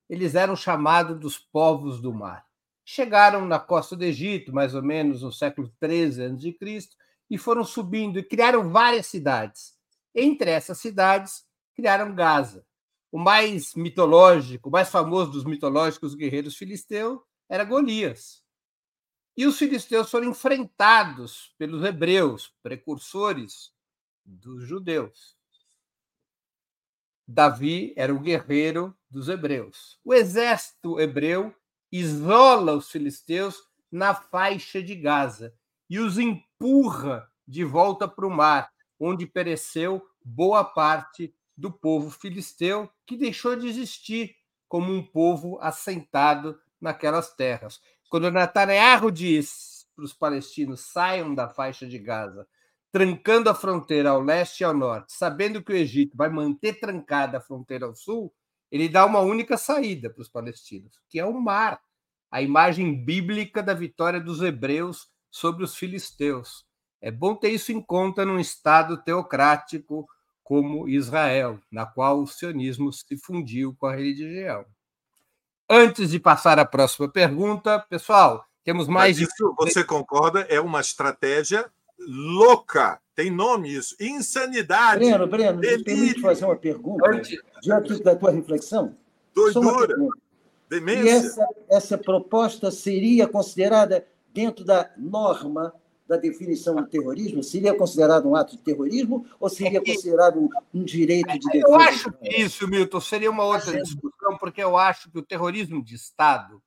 Eles eram chamados dos povos do mar. Chegaram na costa do Egito, mais ou menos no século 13 a.C., e foram subindo e criaram várias cidades. Entre essas cidades, criaram Gaza. O mais mitológico, o mais famoso dos mitológicos guerreiros filisteus era Golias. E os filisteus foram enfrentados pelos hebreus, precursores dos judeus. Davi era o guerreiro dos hebreus. O exército hebreu isola os filisteus na faixa de Gaza e os empurra de volta para o mar, onde pereceu boa parte do povo filisteu, que deixou de existir como um povo assentado naquelas terras. Quando Netanyahu diz para os palestinos saiam da faixa de Gaza, trancando a fronteira ao leste e ao norte, sabendo que o Egito vai manter trancada a fronteira ao sul, ele dá uma única saída para os palestinos, que é o mar, a imagem bíblica da vitória dos hebreus sobre os filisteus. É bom ter isso em conta num Estado teocrático como Israel, na qual o sionismo se fundiu com a religião. Antes de passar à próxima pergunta, pessoal, temos mais. Mas isso, de... você concorda? É uma estratégia louca. Tem nome isso. Insanidade. Breno, Breno, delírio. permite fazer uma pergunta diante da tua reflexão? Doidura. Demência. E essa, essa proposta seria considerada dentro da norma da definição do terrorismo? Seria considerado um ato de terrorismo ou seria considerado um direito de defesa? Eu acho que isso, Milton, seria uma outra discussão, porque eu acho que o terrorismo de Estado,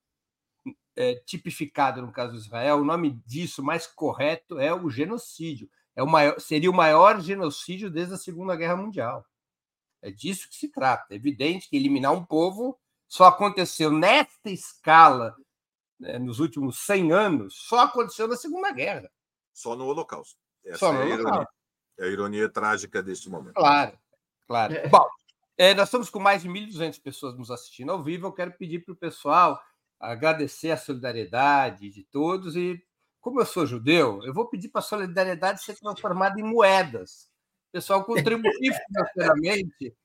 é, tipificado no caso de Israel, o nome disso mais correto é o genocídio. É o maior, seria o maior genocídio desde a Segunda Guerra Mundial. É disso que se trata. É evidente que eliminar um povo só aconteceu nesta escala né, nos últimos 100 anos, só aconteceu na Segunda Guerra. Só no Holocausto. Essa só no é, a Holocausto. Ironia, é a ironia trágica deste momento. Claro, claro. É. Bom, é, nós estamos com mais de 1.200 pessoas nos assistindo ao vivo. Eu quero pedir para o pessoal agradecer a solidariedade de todos e, como eu sou judeu, eu vou pedir para a solidariedade ser transformada em moedas. O pessoal contribuir financeiramente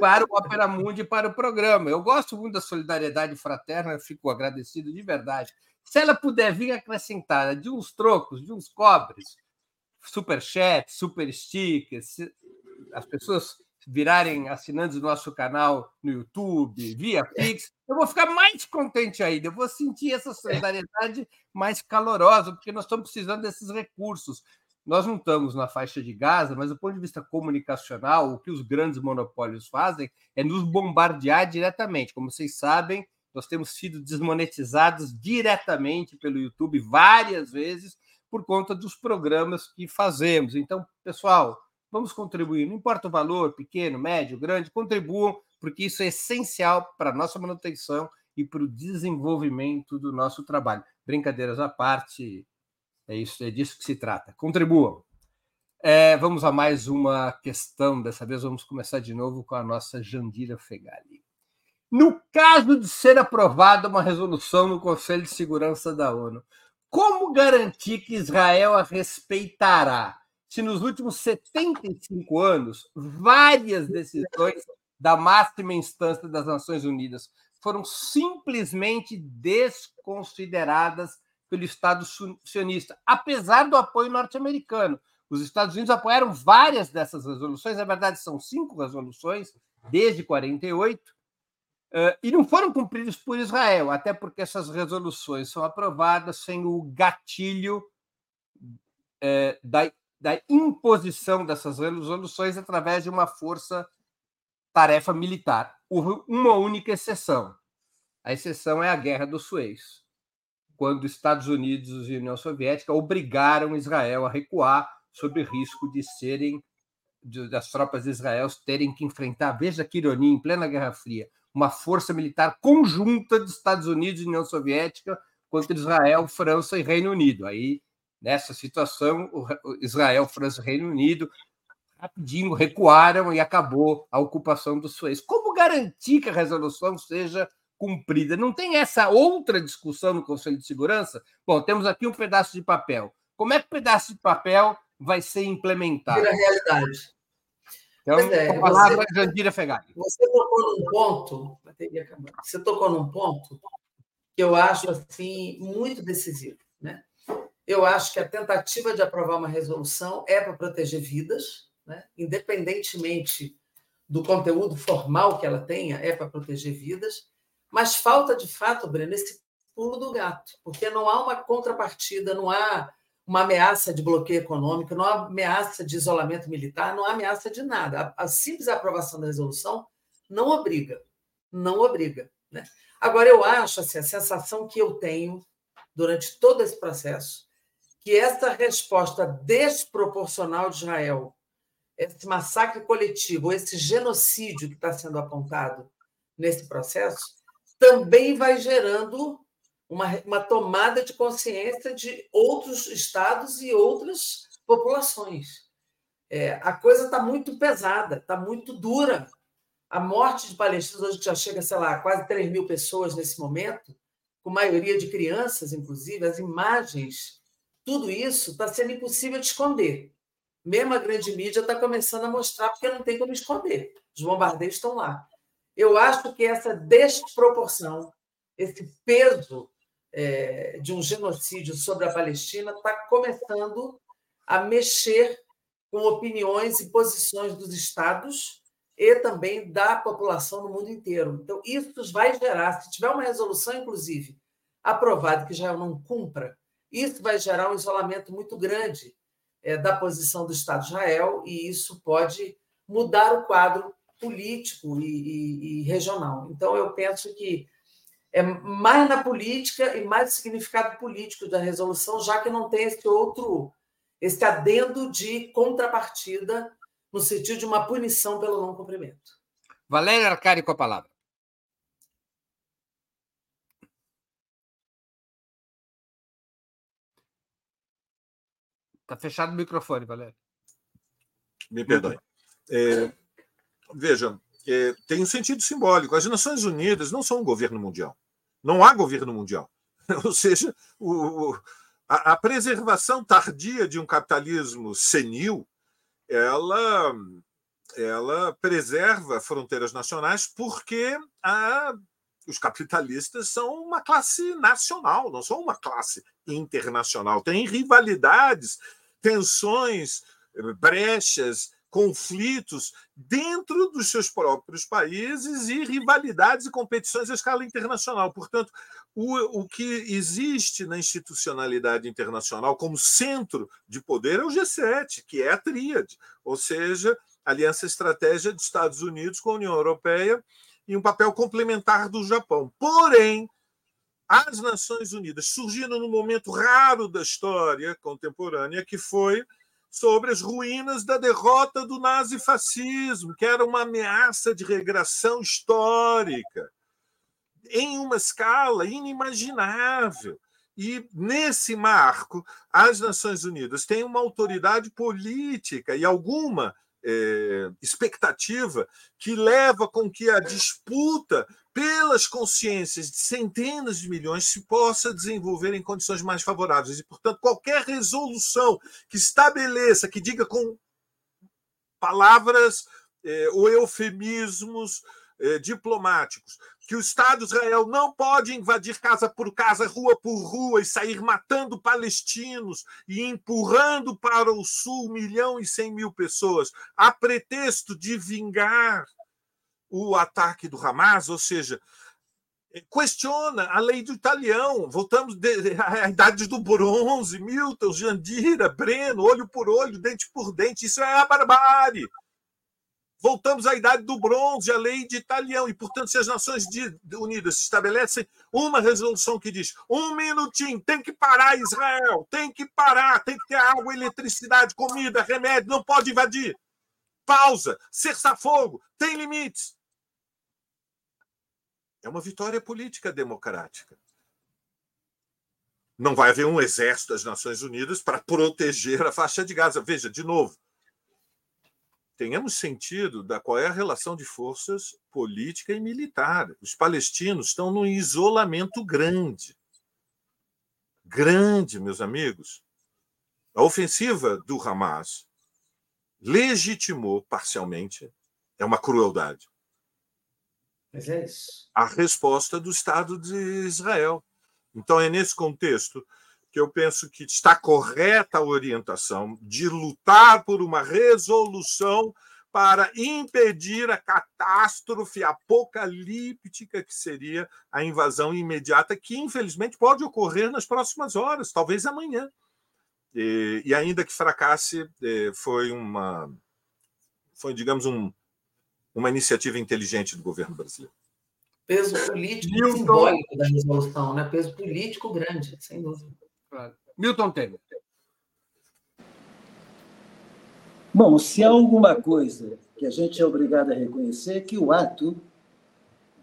para o Opera Mundi e para o programa. Eu gosto muito da solidariedade fraterna, fico agradecido de verdade. Se ela puder vir acrescentada de uns trocos, de uns cobres, super chat, super stickers, as pessoas virarem assinantes do nosso canal no YouTube, via Pix, eu vou ficar mais contente ainda. Eu vou sentir essa solidariedade mais calorosa, porque nós estamos precisando desses recursos. Nós não estamos na faixa de Gaza, mas do ponto de vista comunicacional, o que os grandes monopólios fazem é nos bombardear diretamente. Como vocês sabem, nós temos sido desmonetizados diretamente pelo YouTube várias vezes por conta dos programas que fazemos. Então, pessoal, vamos contribuir. Não importa o valor, pequeno, médio, grande, contribuam, porque isso é essencial para a nossa manutenção e para o desenvolvimento do nosso trabalho. Brincadeiras à parte, é isso, é disso que se trata. Contribuam. É, vamos a mais uma questão. Dessa vez vamos começar de novo com a nossa Jandira Fegali. No caso de ser aprovada uma resolução no Conselho de Segurança da ONU, como garantir que Israel a respeitará? Se nos últimos 75 anos, várias decisões da máxima instância das Nações Unidas foram simplesmente desconsideradas pelo Estado sionista, apesar do apoio norte-americano. Os Estados Unidos apoiaram várias dessas resoluções, na verdade, são cinco resoluções, desde 48, e não foram cumpridas por Israel, até porque essas resoluções são aprovadas sem o gatilho da, da imposição dessas resoluções através de uma força-tarefa militar. Uma única exceção. A exceção é a Guerra do Suez quando Estados Unidos e União Soviética obrigaram Israel a recuar sob risco de serem das tropas de Israel terem que enfrentar, veja que ironia, em plena Guerra Fria, uma força militar conjunta dos Estados Unidos e União Soviética contra Israel, França e Reino Unido. Aí, nessa situação, Israel, França e Reino Unido rapidinho recuaram e acabou a ocupação do Suez. Como garantir que a resolução seja cumprida. Não tem essa outra discussão no Conselho de Segurança? Bom, temos aqui um pedaço de papel. Como é que o pedaço de papel vai ser implementado? Vira realidade. Então, é, a palavra você, Jandira Fegali. Você tocou num ponto, você tocou num ponto que eu acho assim muito decisivo, né? Eu acho que a tentativa de aprovar uma resolução é para proteger vidas, né? independentemente do conteúdo formal que ela tenha, é para proteger vidas. Mas falta, de fato, Breno, esse pulo do gato, porque não há uma contrapartida, não há uma ameaça de bloqueio econômico, não há ameaça de isolamento militar, não há ameaça de nada. A, simples aprovação da resolução não obriga, não obriga. Né? Agora, eu acho, assim, a sensação que eu tenho durante todo esse processo, que essa resposta desproporcional de Israel, esse massacre coletivo, esse genocídio que está sendo apontado nesse processo, também vai gerando uma, uma tomada de consciência de outros estados e outras populações. É, a coisa está muito pesada, está muito dura. A morte de palestinos hoje já chega, sei lá, quase 3 mil pessoas nesse momento, com maioria de crianças, inclusive, as imagens, tudo isso está sendo impossível de esconder. Mesmo a grande mídia está começando a mostrar, porque não tem como esconder. Os bombardeios estão lá. Eu acho que essa desproporção, esse peso é, de um genocídio sobre a Palestina está começando a mexer com opiniões e posições dos estados e também da população no mundo inteiro. Então, isso vai gerar, se tiver uma resolução, inclusive, aprovada que Israel não cumpra isso vai gerar um isolamento muito grande é, da posição do Estado de Israel, e isso pode mudar o quadro político e, e, e regional. Então, eu penso que é mais na política e mais no significado político da resolução, já que não tem esse outro, esse adendo de contrapartida no sentido de uma punição pelo não cumprimento. Valéria Arcari com a palavra. Está fechado o microfone, Valéria. Me perdoe. É, veja, é, tem um sentido simbólico. As Nações Unidas não são um governo mundial. Não há governo mundial. Ou seja, o, a, a, preservação tardia de um capitalismo senil, ela, ela preserva fronteiras nacionais porque a, os capitalistas são uma classe nacional, não são uma classe internacional. Tem rivalidades, tensões, brechas, conflitos dentro dos seus próprios países e rivalidades e competições à escala internacional. Portanto, o, o que existe na institucionalidade internacional como centro de poder é o G7, que é a tríade, ou seja, aliança estratégia dos Estados Unidos com a União Europeia e um papel complementar do Japão. Porém, as Nações Unidas surgiram num momento raro da história contemporânea, que foi sobre as ruínas da derrota do nazifascismo, que era uma ameaça de regressão histórica, em uma escala inimaginável. E, nesse marco, as Nações Unidas têm uma autoridade política e alguma é, expectativa que leva com que a disputa pelas consciências de centenas de milhões se possa desenvolver em condições mais favoráveis. E, portanto, qualquer resolução que estabeleça, que diga com palavras é, ou eufemismos é, diplomáticos que o Estado de Israel não pode invadir casa por casa, rua por rua e sair matando palestinos e empurrando para o sul milhão e cem mil pessoas, a pretexto de vingar o ataque do Hamas, ou seja, questiona a lei do italião. Voltamos à idade do bronze, Milton, Jandira, Breno, olho por olho, dente por dente. Isso é a barbárie voltamos à idade do bronze, à lei de Italião. E, portanto, se as Nações Unidas estabelecem uma resolução que diz um minutinho, tem que parar Israel, tem que parar, tem que ter água, eletricidade, comida, remédio, não pode invadir. Pausa, cessar-fogo, tem limites. É uma vitória política democrática. Não vai haver um exército das Nações Unidas para proteger a faixa de Gaza. Veja, de novo, tenhamos sentido da qual é a relação de forças política e militar. Os palestinos estão num isolamento grande. Grande, meus amigos. A ofensiva do Hamas legitimou parcialmente, é uma crueldade. Mas é isso. A resposta do Estado de Israel. Então, é nesse contexto que eu penso que está correta a orientação de lutar por uma resolução para impedir a catástrofe apocalíptica que seria a invasão imediata, que infelizmente pode ocorrer nas próximas horas, talvez amanhã. E, e ainda que fracasse, é, foi uma, foi digamos um, uma iniciativa inteligente do governo brasileiro. Peso político Milton... simbólico da resolução, né? Peso político grande, sem dúvida. Milton Temer. Bom, se há alguma coisa que a gente é obrigado a reconhecer, é que o ato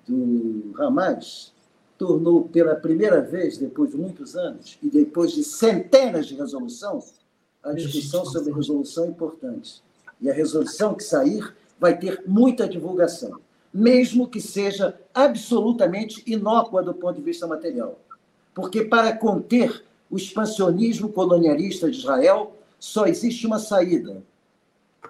do Hamas tornou pela primeira vez, depois de muitos anos, e depois de centenas de resoluções, a discussão sobre resolução importante. E a resolução que sair vai ter muita divulgação, mesmo que seja absolutamente inócua do ponto de vista material. Porque para conter o expansionismo colonialista de Israel, só existe uma saída: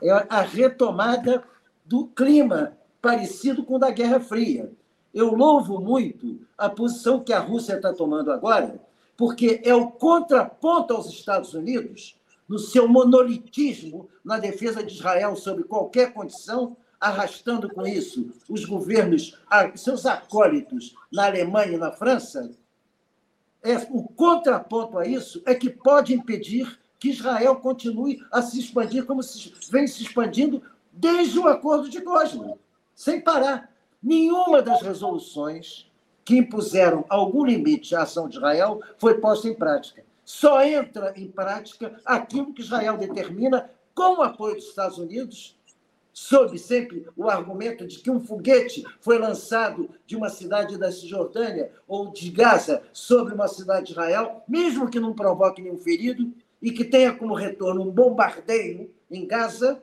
é a retomada do clima parecido com o da Guerra Fria. Eu louvo muito a posição que a Rússia está tomando agora, porque é o contraponto aos Estados Unidos no seu monolitismo na defesa de Israel sob qualquer condição, arrastando com isso os governos, seus acólitos na Alemanha e na França, é, o contraponto a isso é que pode impedir que Israel continue a se expandir como se vem se expandindo desde o acordo de Oslo, sem parar. Nenhuma das resoluções que impuseram algum limite à ação de Israel foi posta em prática. Só entra em prática aquilo que Israel determina com o apoio dos Estados Unidos, sob sempre o argumento de que um foguete foi lançado de uma cidade da Cisjordânia ou de Gaza sobre uma cidade de Israel, mesmo que não provoque nenhum ferido, e que tenha como retorno um bombardeio em Gaza,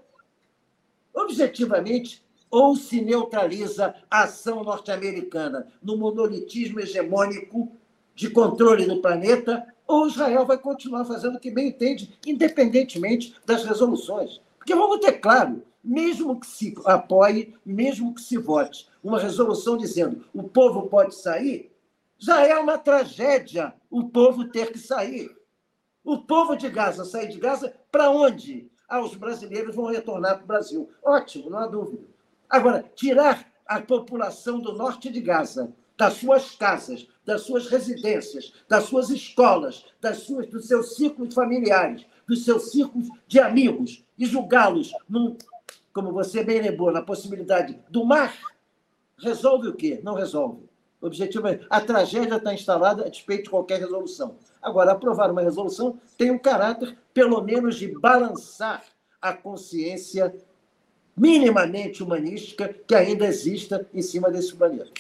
objetivamente, ou se neutraliza a ação norte-americana no monolitismo hegemônico de controle do planeta, ou Israel vai continuar fazendo o que bem entende, independentemente das resoluções. Porque vamos ter claro, mesmo que se apoie, mesmo que se vote uma resolução dizendo o povo pode sair, já é uma tragédia o povo ter que sair. O povo de Gaza sair de Gaza para onde? Ah, os brasileiros vão retornar para o Brasil. Ótimo, não há dúvida. Agora, tirar a população do norte de Gaza das suas casas, das suas residências, das suas escolas, das suas, dos seus círculos familiares, dos seus círculos de amigos e julgá-los, como você bem lembrou, na possibilidade do mar, resolve o quê? Não resolve. O objetivo é a tragédia está instalada a despeito de qualquer resolução. Agora, aprovar uma resolução tem um caráter, pelo menos, de balançar a consciência minimamente humanística que ainda exista em cima desse planeta.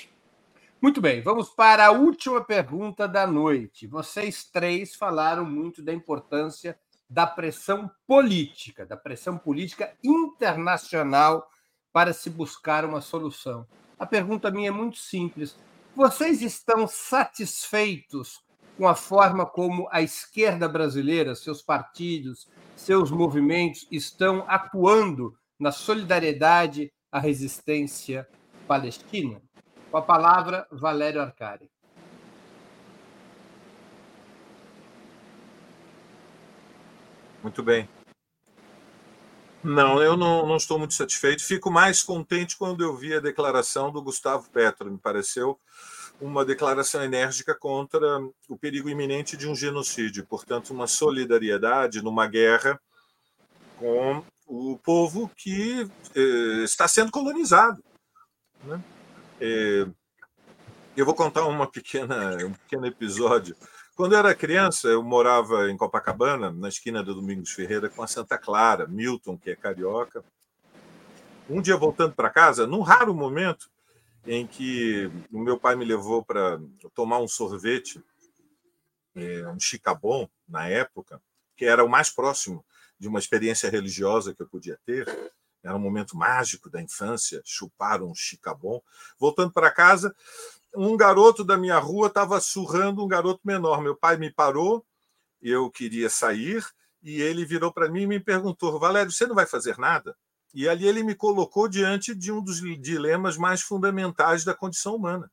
Muito bem, vamos para a última pergunta da noite. Vocês três falaram muito da importância da pressão política, da pressão política internacional para se buscar uma solução. A pergunta minha é muito simples. Vocês estão satisfeitos com a forma como a esquerda brasileira, seus partidos, seus movimentos estão atuando na solidariedade à resistência palestina? Com a palavra, Valério Arcari. Muito bem. Não, eu não, não, estou muito satisfeito. Fico mais contente quando eu vi a declaração do Gustavo Petro. Me pareceu uma declaração enérgica contra o perigo iminente de um genocídio. Portanto, uma solidariedade numa guerra com o povo que eh, está sendo colonizado. Né? Eh, eu vou contar uma pequena, um pequeno episódio. Quando eu era criança, eu morava em Copacabana, na esquina do Domingos Ferreira, com a Santa Clara, Milton, que é carioca. Um dia, voltando para casa, num raro momento em que o meu pai me levou para tomar um sorvete, eh, um chicabon, na época, que era o mais próximo de uma experiência religiosa que eu podia ter. Era um momento mágico da infância, chupar um chicabon. Voltando para casa, um garoto da minha rua estava surrando um garoto menor. Meu pai me parou, eu queria sair, e ele virou para mim e me perguntou: Valério, você não vai fazer nada? E ali ele me colocou diante de um dos dilemas mais fundamentais da condição humana.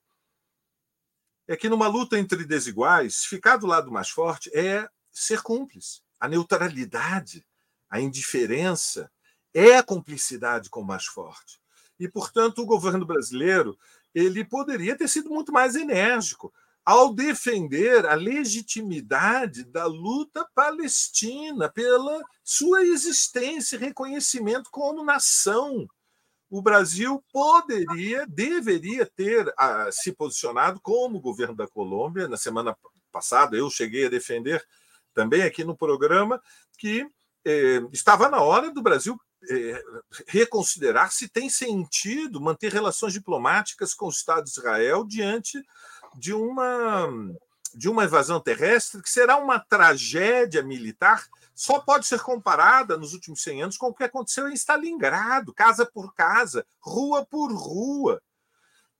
É que numa luta entre desiguais, ficar do lado mais forte é ser cúmplice. A neutralidade a indiferença é a cumplicidade com o mais forte. E, portanto, o governo brasileiro ele poderia ter sido muito mais enérgico ao defender a legitimidade da luta palestina pela sua existência e reconhecimento como nação. O Brasil poderia, deveria ter ah, se posicionado como governo da Colômbia. Na semana passada, eu cheguei a defender também aqui no programa que é, estava na hora do Brasil é, reconsiderar se tem sentido manter relações diplomáticas com o Estado de Israel diante de uma, de uma invasão terrestre que será uma tragédia militar, só pode ser comparada nos últimos 100 anos com o que aconteceu em Stalingrado, casa por casa, rua por rua.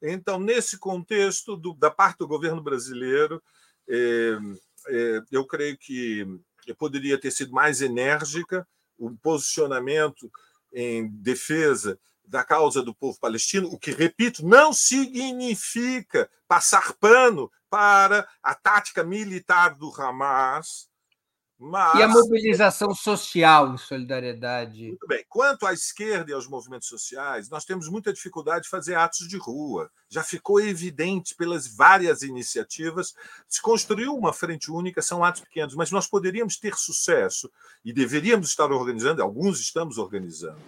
Então, nesse contexto do, da parte do governo brasileiro, é, é, eu creio que poderia ter sido mais enérgica, o posicionamento em defesa da causa do povo palestino, o que, repito, não significa passar pano para a tática militar do Hamas, Mas... E a mobilização social e solidariedade? Muito bem. Quanto à esquerda e aos movimentos sociais, nós temos muita dificuldade de fazer atos de rua. Já ficou evidente pelas várias iniciativas. Se construiu uma frente única, são atos pequenos, mas nós poderíamos ter sucesso e deveríamos estar organizando, alguns estamos organizando,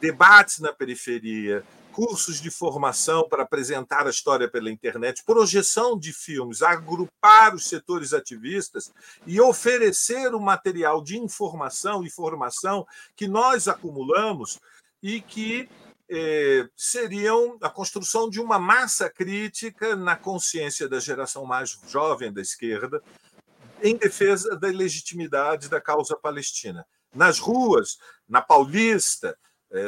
debates na periferia, cursos de formação para apresentar a história pela internet, projeção de filmes, agrupar os setores ativistas e oferecer o material de informação e formação que nós acumulamos e que eh, seriam a construção de uma massa crítica na consciência da geração mais jovem da esquerda em defesa da legitimidade da causa palestina. Nas ruas, na Paulista,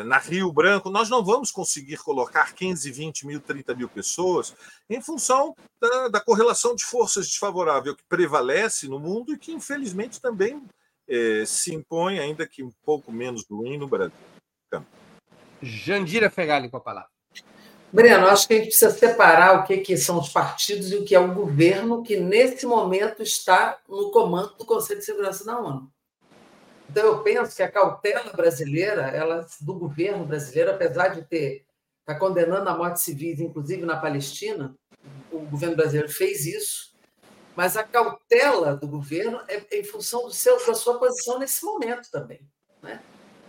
na Rio Branco, nós não vamos conseguir colocar 15, 20 mil, 30 mil pessoas em função da, da correlação de forças desfavorável que prevalece no mundo e que, infelizmente, também é, se impõe, ainda que um pouco menos ruim, no Brasil. Então. Jandira Fegali com a palavra. Breno, acho que a gente precisa separar o que, que são os partidos e o que é o governo que, nesse momento, está no comando do Conselho de Segurança da ONU. Então, eu penso que a cautela brasileira, ela, do governo brasileiro, apesar de ter está condenando a morte civis, inclusive na Palestina, o governo brasileiro fez isso, mas a cautela do governo é em função seu, da sua posição nesse momento também. Né?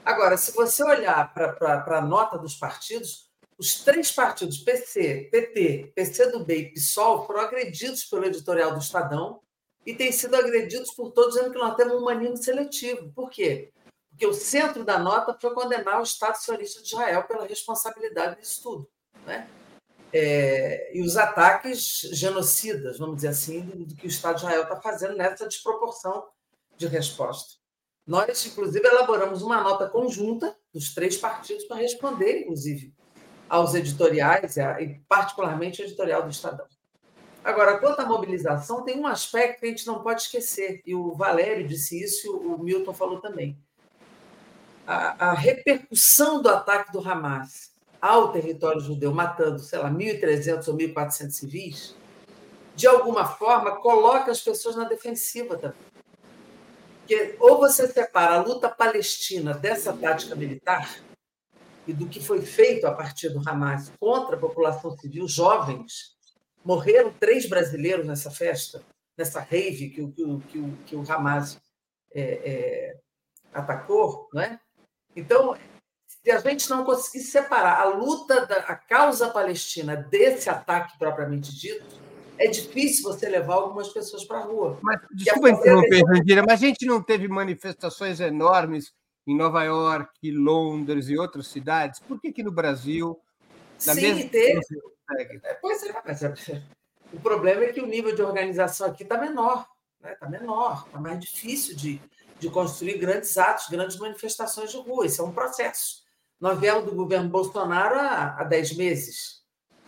Agora, se você olhar para a nota dos partidos, os três partidos, PC, PT, PCdoB e PSOL, foram agredidos pelo editorial do Estadão e têm sido agredidos por todos, dizendo que nós temos um humanismo seletivo. Por quê? Porque o centro da nota foi condenar o Estado sionista de Israel pela responsabilidade disso tudo. Né? É, e os ataques genocidas, vamos dizer assim, do, do que o Estado de Israel está fazendo nessa desproporção de resposta. Nós, inclusive, elaboramos uma nota conjunta dos três partidos para responder, inclusive, aos editoriais, e particularmente o editorial do Estadão. Agora, quanto à mobilização, tem um aspecto que a gente não pode esquecer, e o Valério disse isso, e o Milton falou também. A, a repercussão do ataque do Hamas ao território judeu, matando, sei lá, 1.300 ou 1.400 civis, de alguma forma coloca as pessoas na defensiva também. Porque ou você separa a luta palestina dessa tática militar e do que foi feito a partir do Hamas contra a população civil, jovens, Morreram três brasileiros nessa festa, nessa rave que, que, que, que o Hamas é, é, atacou, não é? Então, se a gente não conseguir separar a luta da a causa palestina desse ataque propriamente dito, é difícil você levar algumas pessoas para a rua. Mas, desculpa interromper, Randira, mas a gente não teve manifestações enormes em Nova York, Londres e outras cidades? Por que, que no Brasil, Sim, mesma teve. É, pois é, mas é, o problema é que o nível de organização aqui está menor, está né? Tá menor, está mais difícil de, de construir grandes atos, grandes manifestações de rua. Isso é um processo. Nós viemos do governo Bolsonaro há, há 10 meses.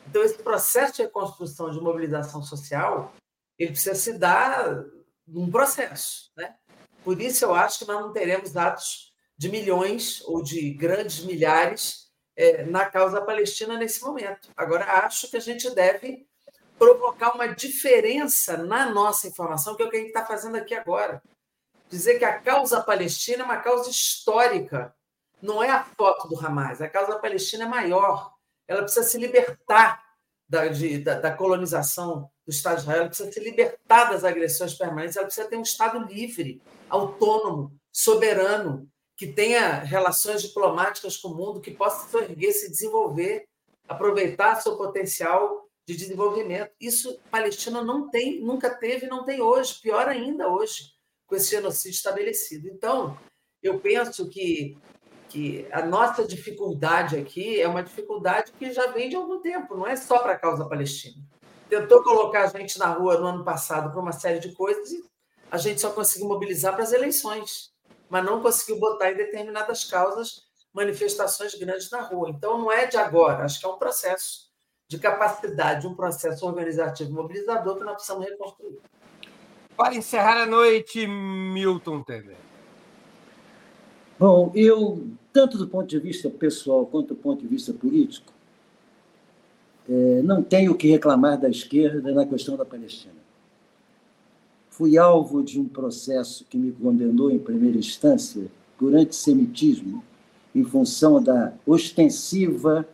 Então, esse processo de reconstrução de mobilização social ele precisa se dar num processo. Né? Por isso, eu acho que nós não teremos atos de milhões ou de grandes milhares é, na causa palestina nesse momento. Agora, acho que a gente deve provocar uma diferença na nossa informação, que é o que a gente está fazendo aqui agora. Dizer que a causa palestina é uma causa histórica, não é a foto do Hamas. A causa palestina é maior. Ela precisa se libertar da, de, da, da colonização do Estado de Israel, ela precisa se libertar das agressões permanentes, ela precisa ter um Estado livre, autônomo, soberano, que tenha relações diplomáticas com o mundo, que possa se erguer, se desenvolver, aproveitar seu potencial de desenvolvimento. Isso Palestina não tem, nunca teve, não tem hoje, pior ainda hoje, com esse genocídio estabelecido. Então, eu penso que, que a nossa dificuldade aqui é uma dificuldade que já vem de algum tempo, não é só para a causa palestina. Tentou colocar a gente na rua no ano passado por uma série de coisas e a gente só conseguiu mobilizar para as eleições mas não conseguiu botar em determinadas causas manifestações grandes na rua. Então, não é de agora, acho que é um processo de capacidade, um processo organizativo mobilizador que nós precisamos reconstruir. Para encerrar a noite, Milton Temer. Bom, eu, tanto do ponto de vista pessoal quanto do ponto de vista político, é, não tenho o que reclamar da esquerda na questão da Palestina fui alvo de um processo que me condenou em primeira instância por antissemitismo, em função da ostensiva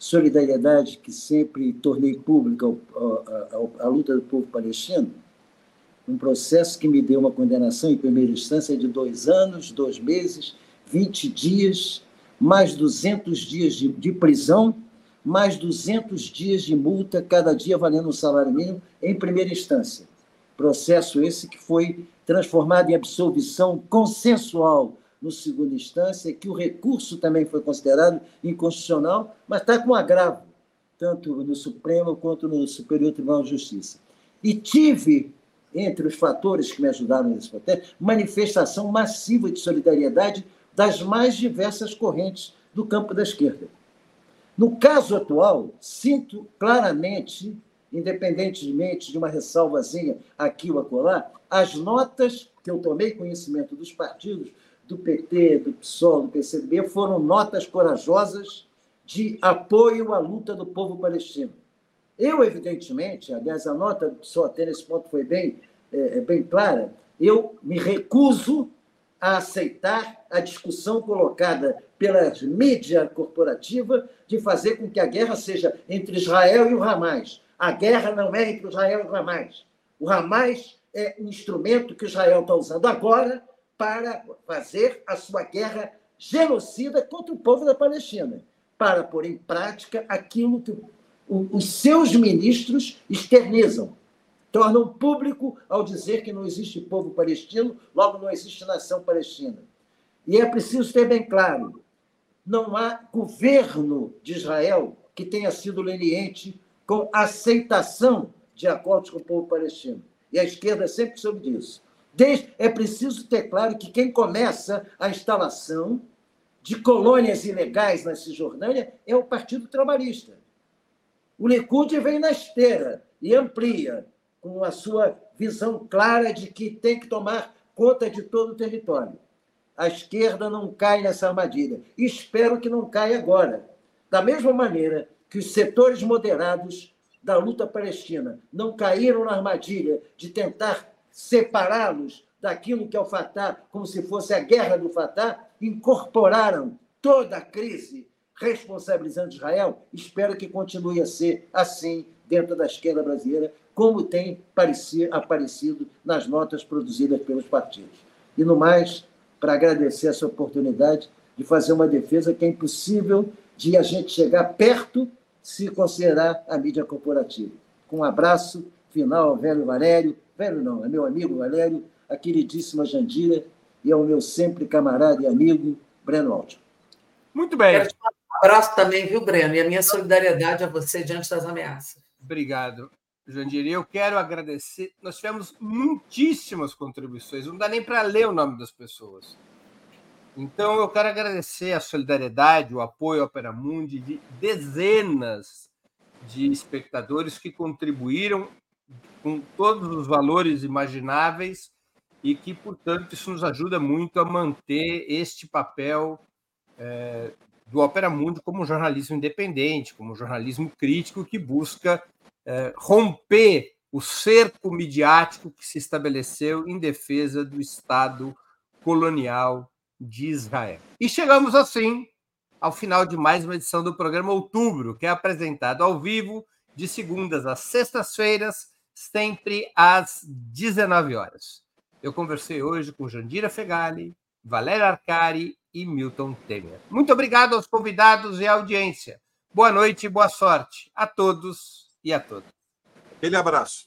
solidariedade que sempre tornei pública à luta do povo palestino, um processo que me deu uma condenação em primeira instância de dois anos, dois meses, 20 dias, mais 200 dias de, de prisão, mais 200 dias de multa, cada dia valendo um salário mínimo, em primeira instância. Processo esse que foi transformado em absolvição consensual no segunda instância, que o recurso também foi considerado inconstitucional, mas está com agravo, tanto no Supremo quanto no Superior Tribunal de Justiça. E tive entre os fatores que me ajudaram nesse processo, manifestação massiva de solidariedade das mais diversas correntes do campo da esquerda. No caso atual, sinto claramente, independentemente de uma ressalvazinha aqui ou acolá, as notas que eu tomei conhecimento dos partidos, do PT, do PSOL, do PCdoB, foram notas corajosas de apoio à luta do povo palestino eu, evidentemente, aliás, a nota só até nesse ponto foi bem, é, é, bem clara, eu me recuso a aceitar a discussão colocada pela mídia corporativa de fazer com que a guerra seja entre Israel e o Hamas. A guerra não é entre Israel e o Hamas. O Hamas é um instrumento que Israel está usando agora para fazer a sua guerra genocida contra o povo da Palestina, para pôr em prática aquilo que os seus ministros externizam, tornam público ao dizer que não existe povo palestino, logo não existe nação palestina. E é preciso ter bem claro: não há governo de Israel que tenha sido leniente com aceitação de acordos com o povo palestino. E a esquerda sempre soube disso. Desde, é preciso ter claro que quem começa a instalação de colônias ilegais na Cisjordânia é o Partido Trabalhista. O Likud vem na esteira e amplia, com a sua visão clara de que tem que tomar conta de todo o território. A esquerda não cai nessa armadilha. Espero que não caia agora. Da mesma maneira que os setores moderados da luta palestina não caíram na armadilha de tentar separá-los daquilo que é o Fatah, como se fosse a guerra do Fatah, incorporaram toda a crise responsabilizando Israel, espero que continue a ser assim dentro da esquerda brasileira, como tem aparecido nas notas produzidas pelos partidos. E no mais, para agradecer essa oportunidade de fazer uma defesa que é impossível de a gente chegar perto se considerar a mídia corporativa. Com um abraço final ao velho Valério, velho não, é meu amigo Valério, a queridíssima Jandira e ao meu sempre camarada e amigo Breno Altman. Muito bem. Quero te abraço também, viu, Breno? E a minha solidariedade a você diante das ameaças. Obrigado, Jandir. Eu quero agradecer. Nós tivemos muitíssimas contribuições, não dá nem para ler o nome das pessoas. Então, eu quero agradecer a solidariedade, o apoio ao Opera Mundi de dezenas de espectadores que contribuíram com todos os valores imagináveis e que, portanto, isso nos ajuda muito a manter este papel é, do Opera Mundi como jornalismo independente, como jornalismo crítico que busca é, romper o cerco midiático que se estabeleceu em defesa do Estado colonial de Israel. E chegamos assim ao final de mais uma edição do programa Outubro, que é apresentado ao vivo de segundas às sextas-feiras, sempre às 19 horas. Eu conversei hoje com Jandira Fegali, Valéria Arcari e Milton Temer. Muito obrigado aos convidados e à audiência. Boa noite e boa sorte a todos e a todas. Aquele abraço.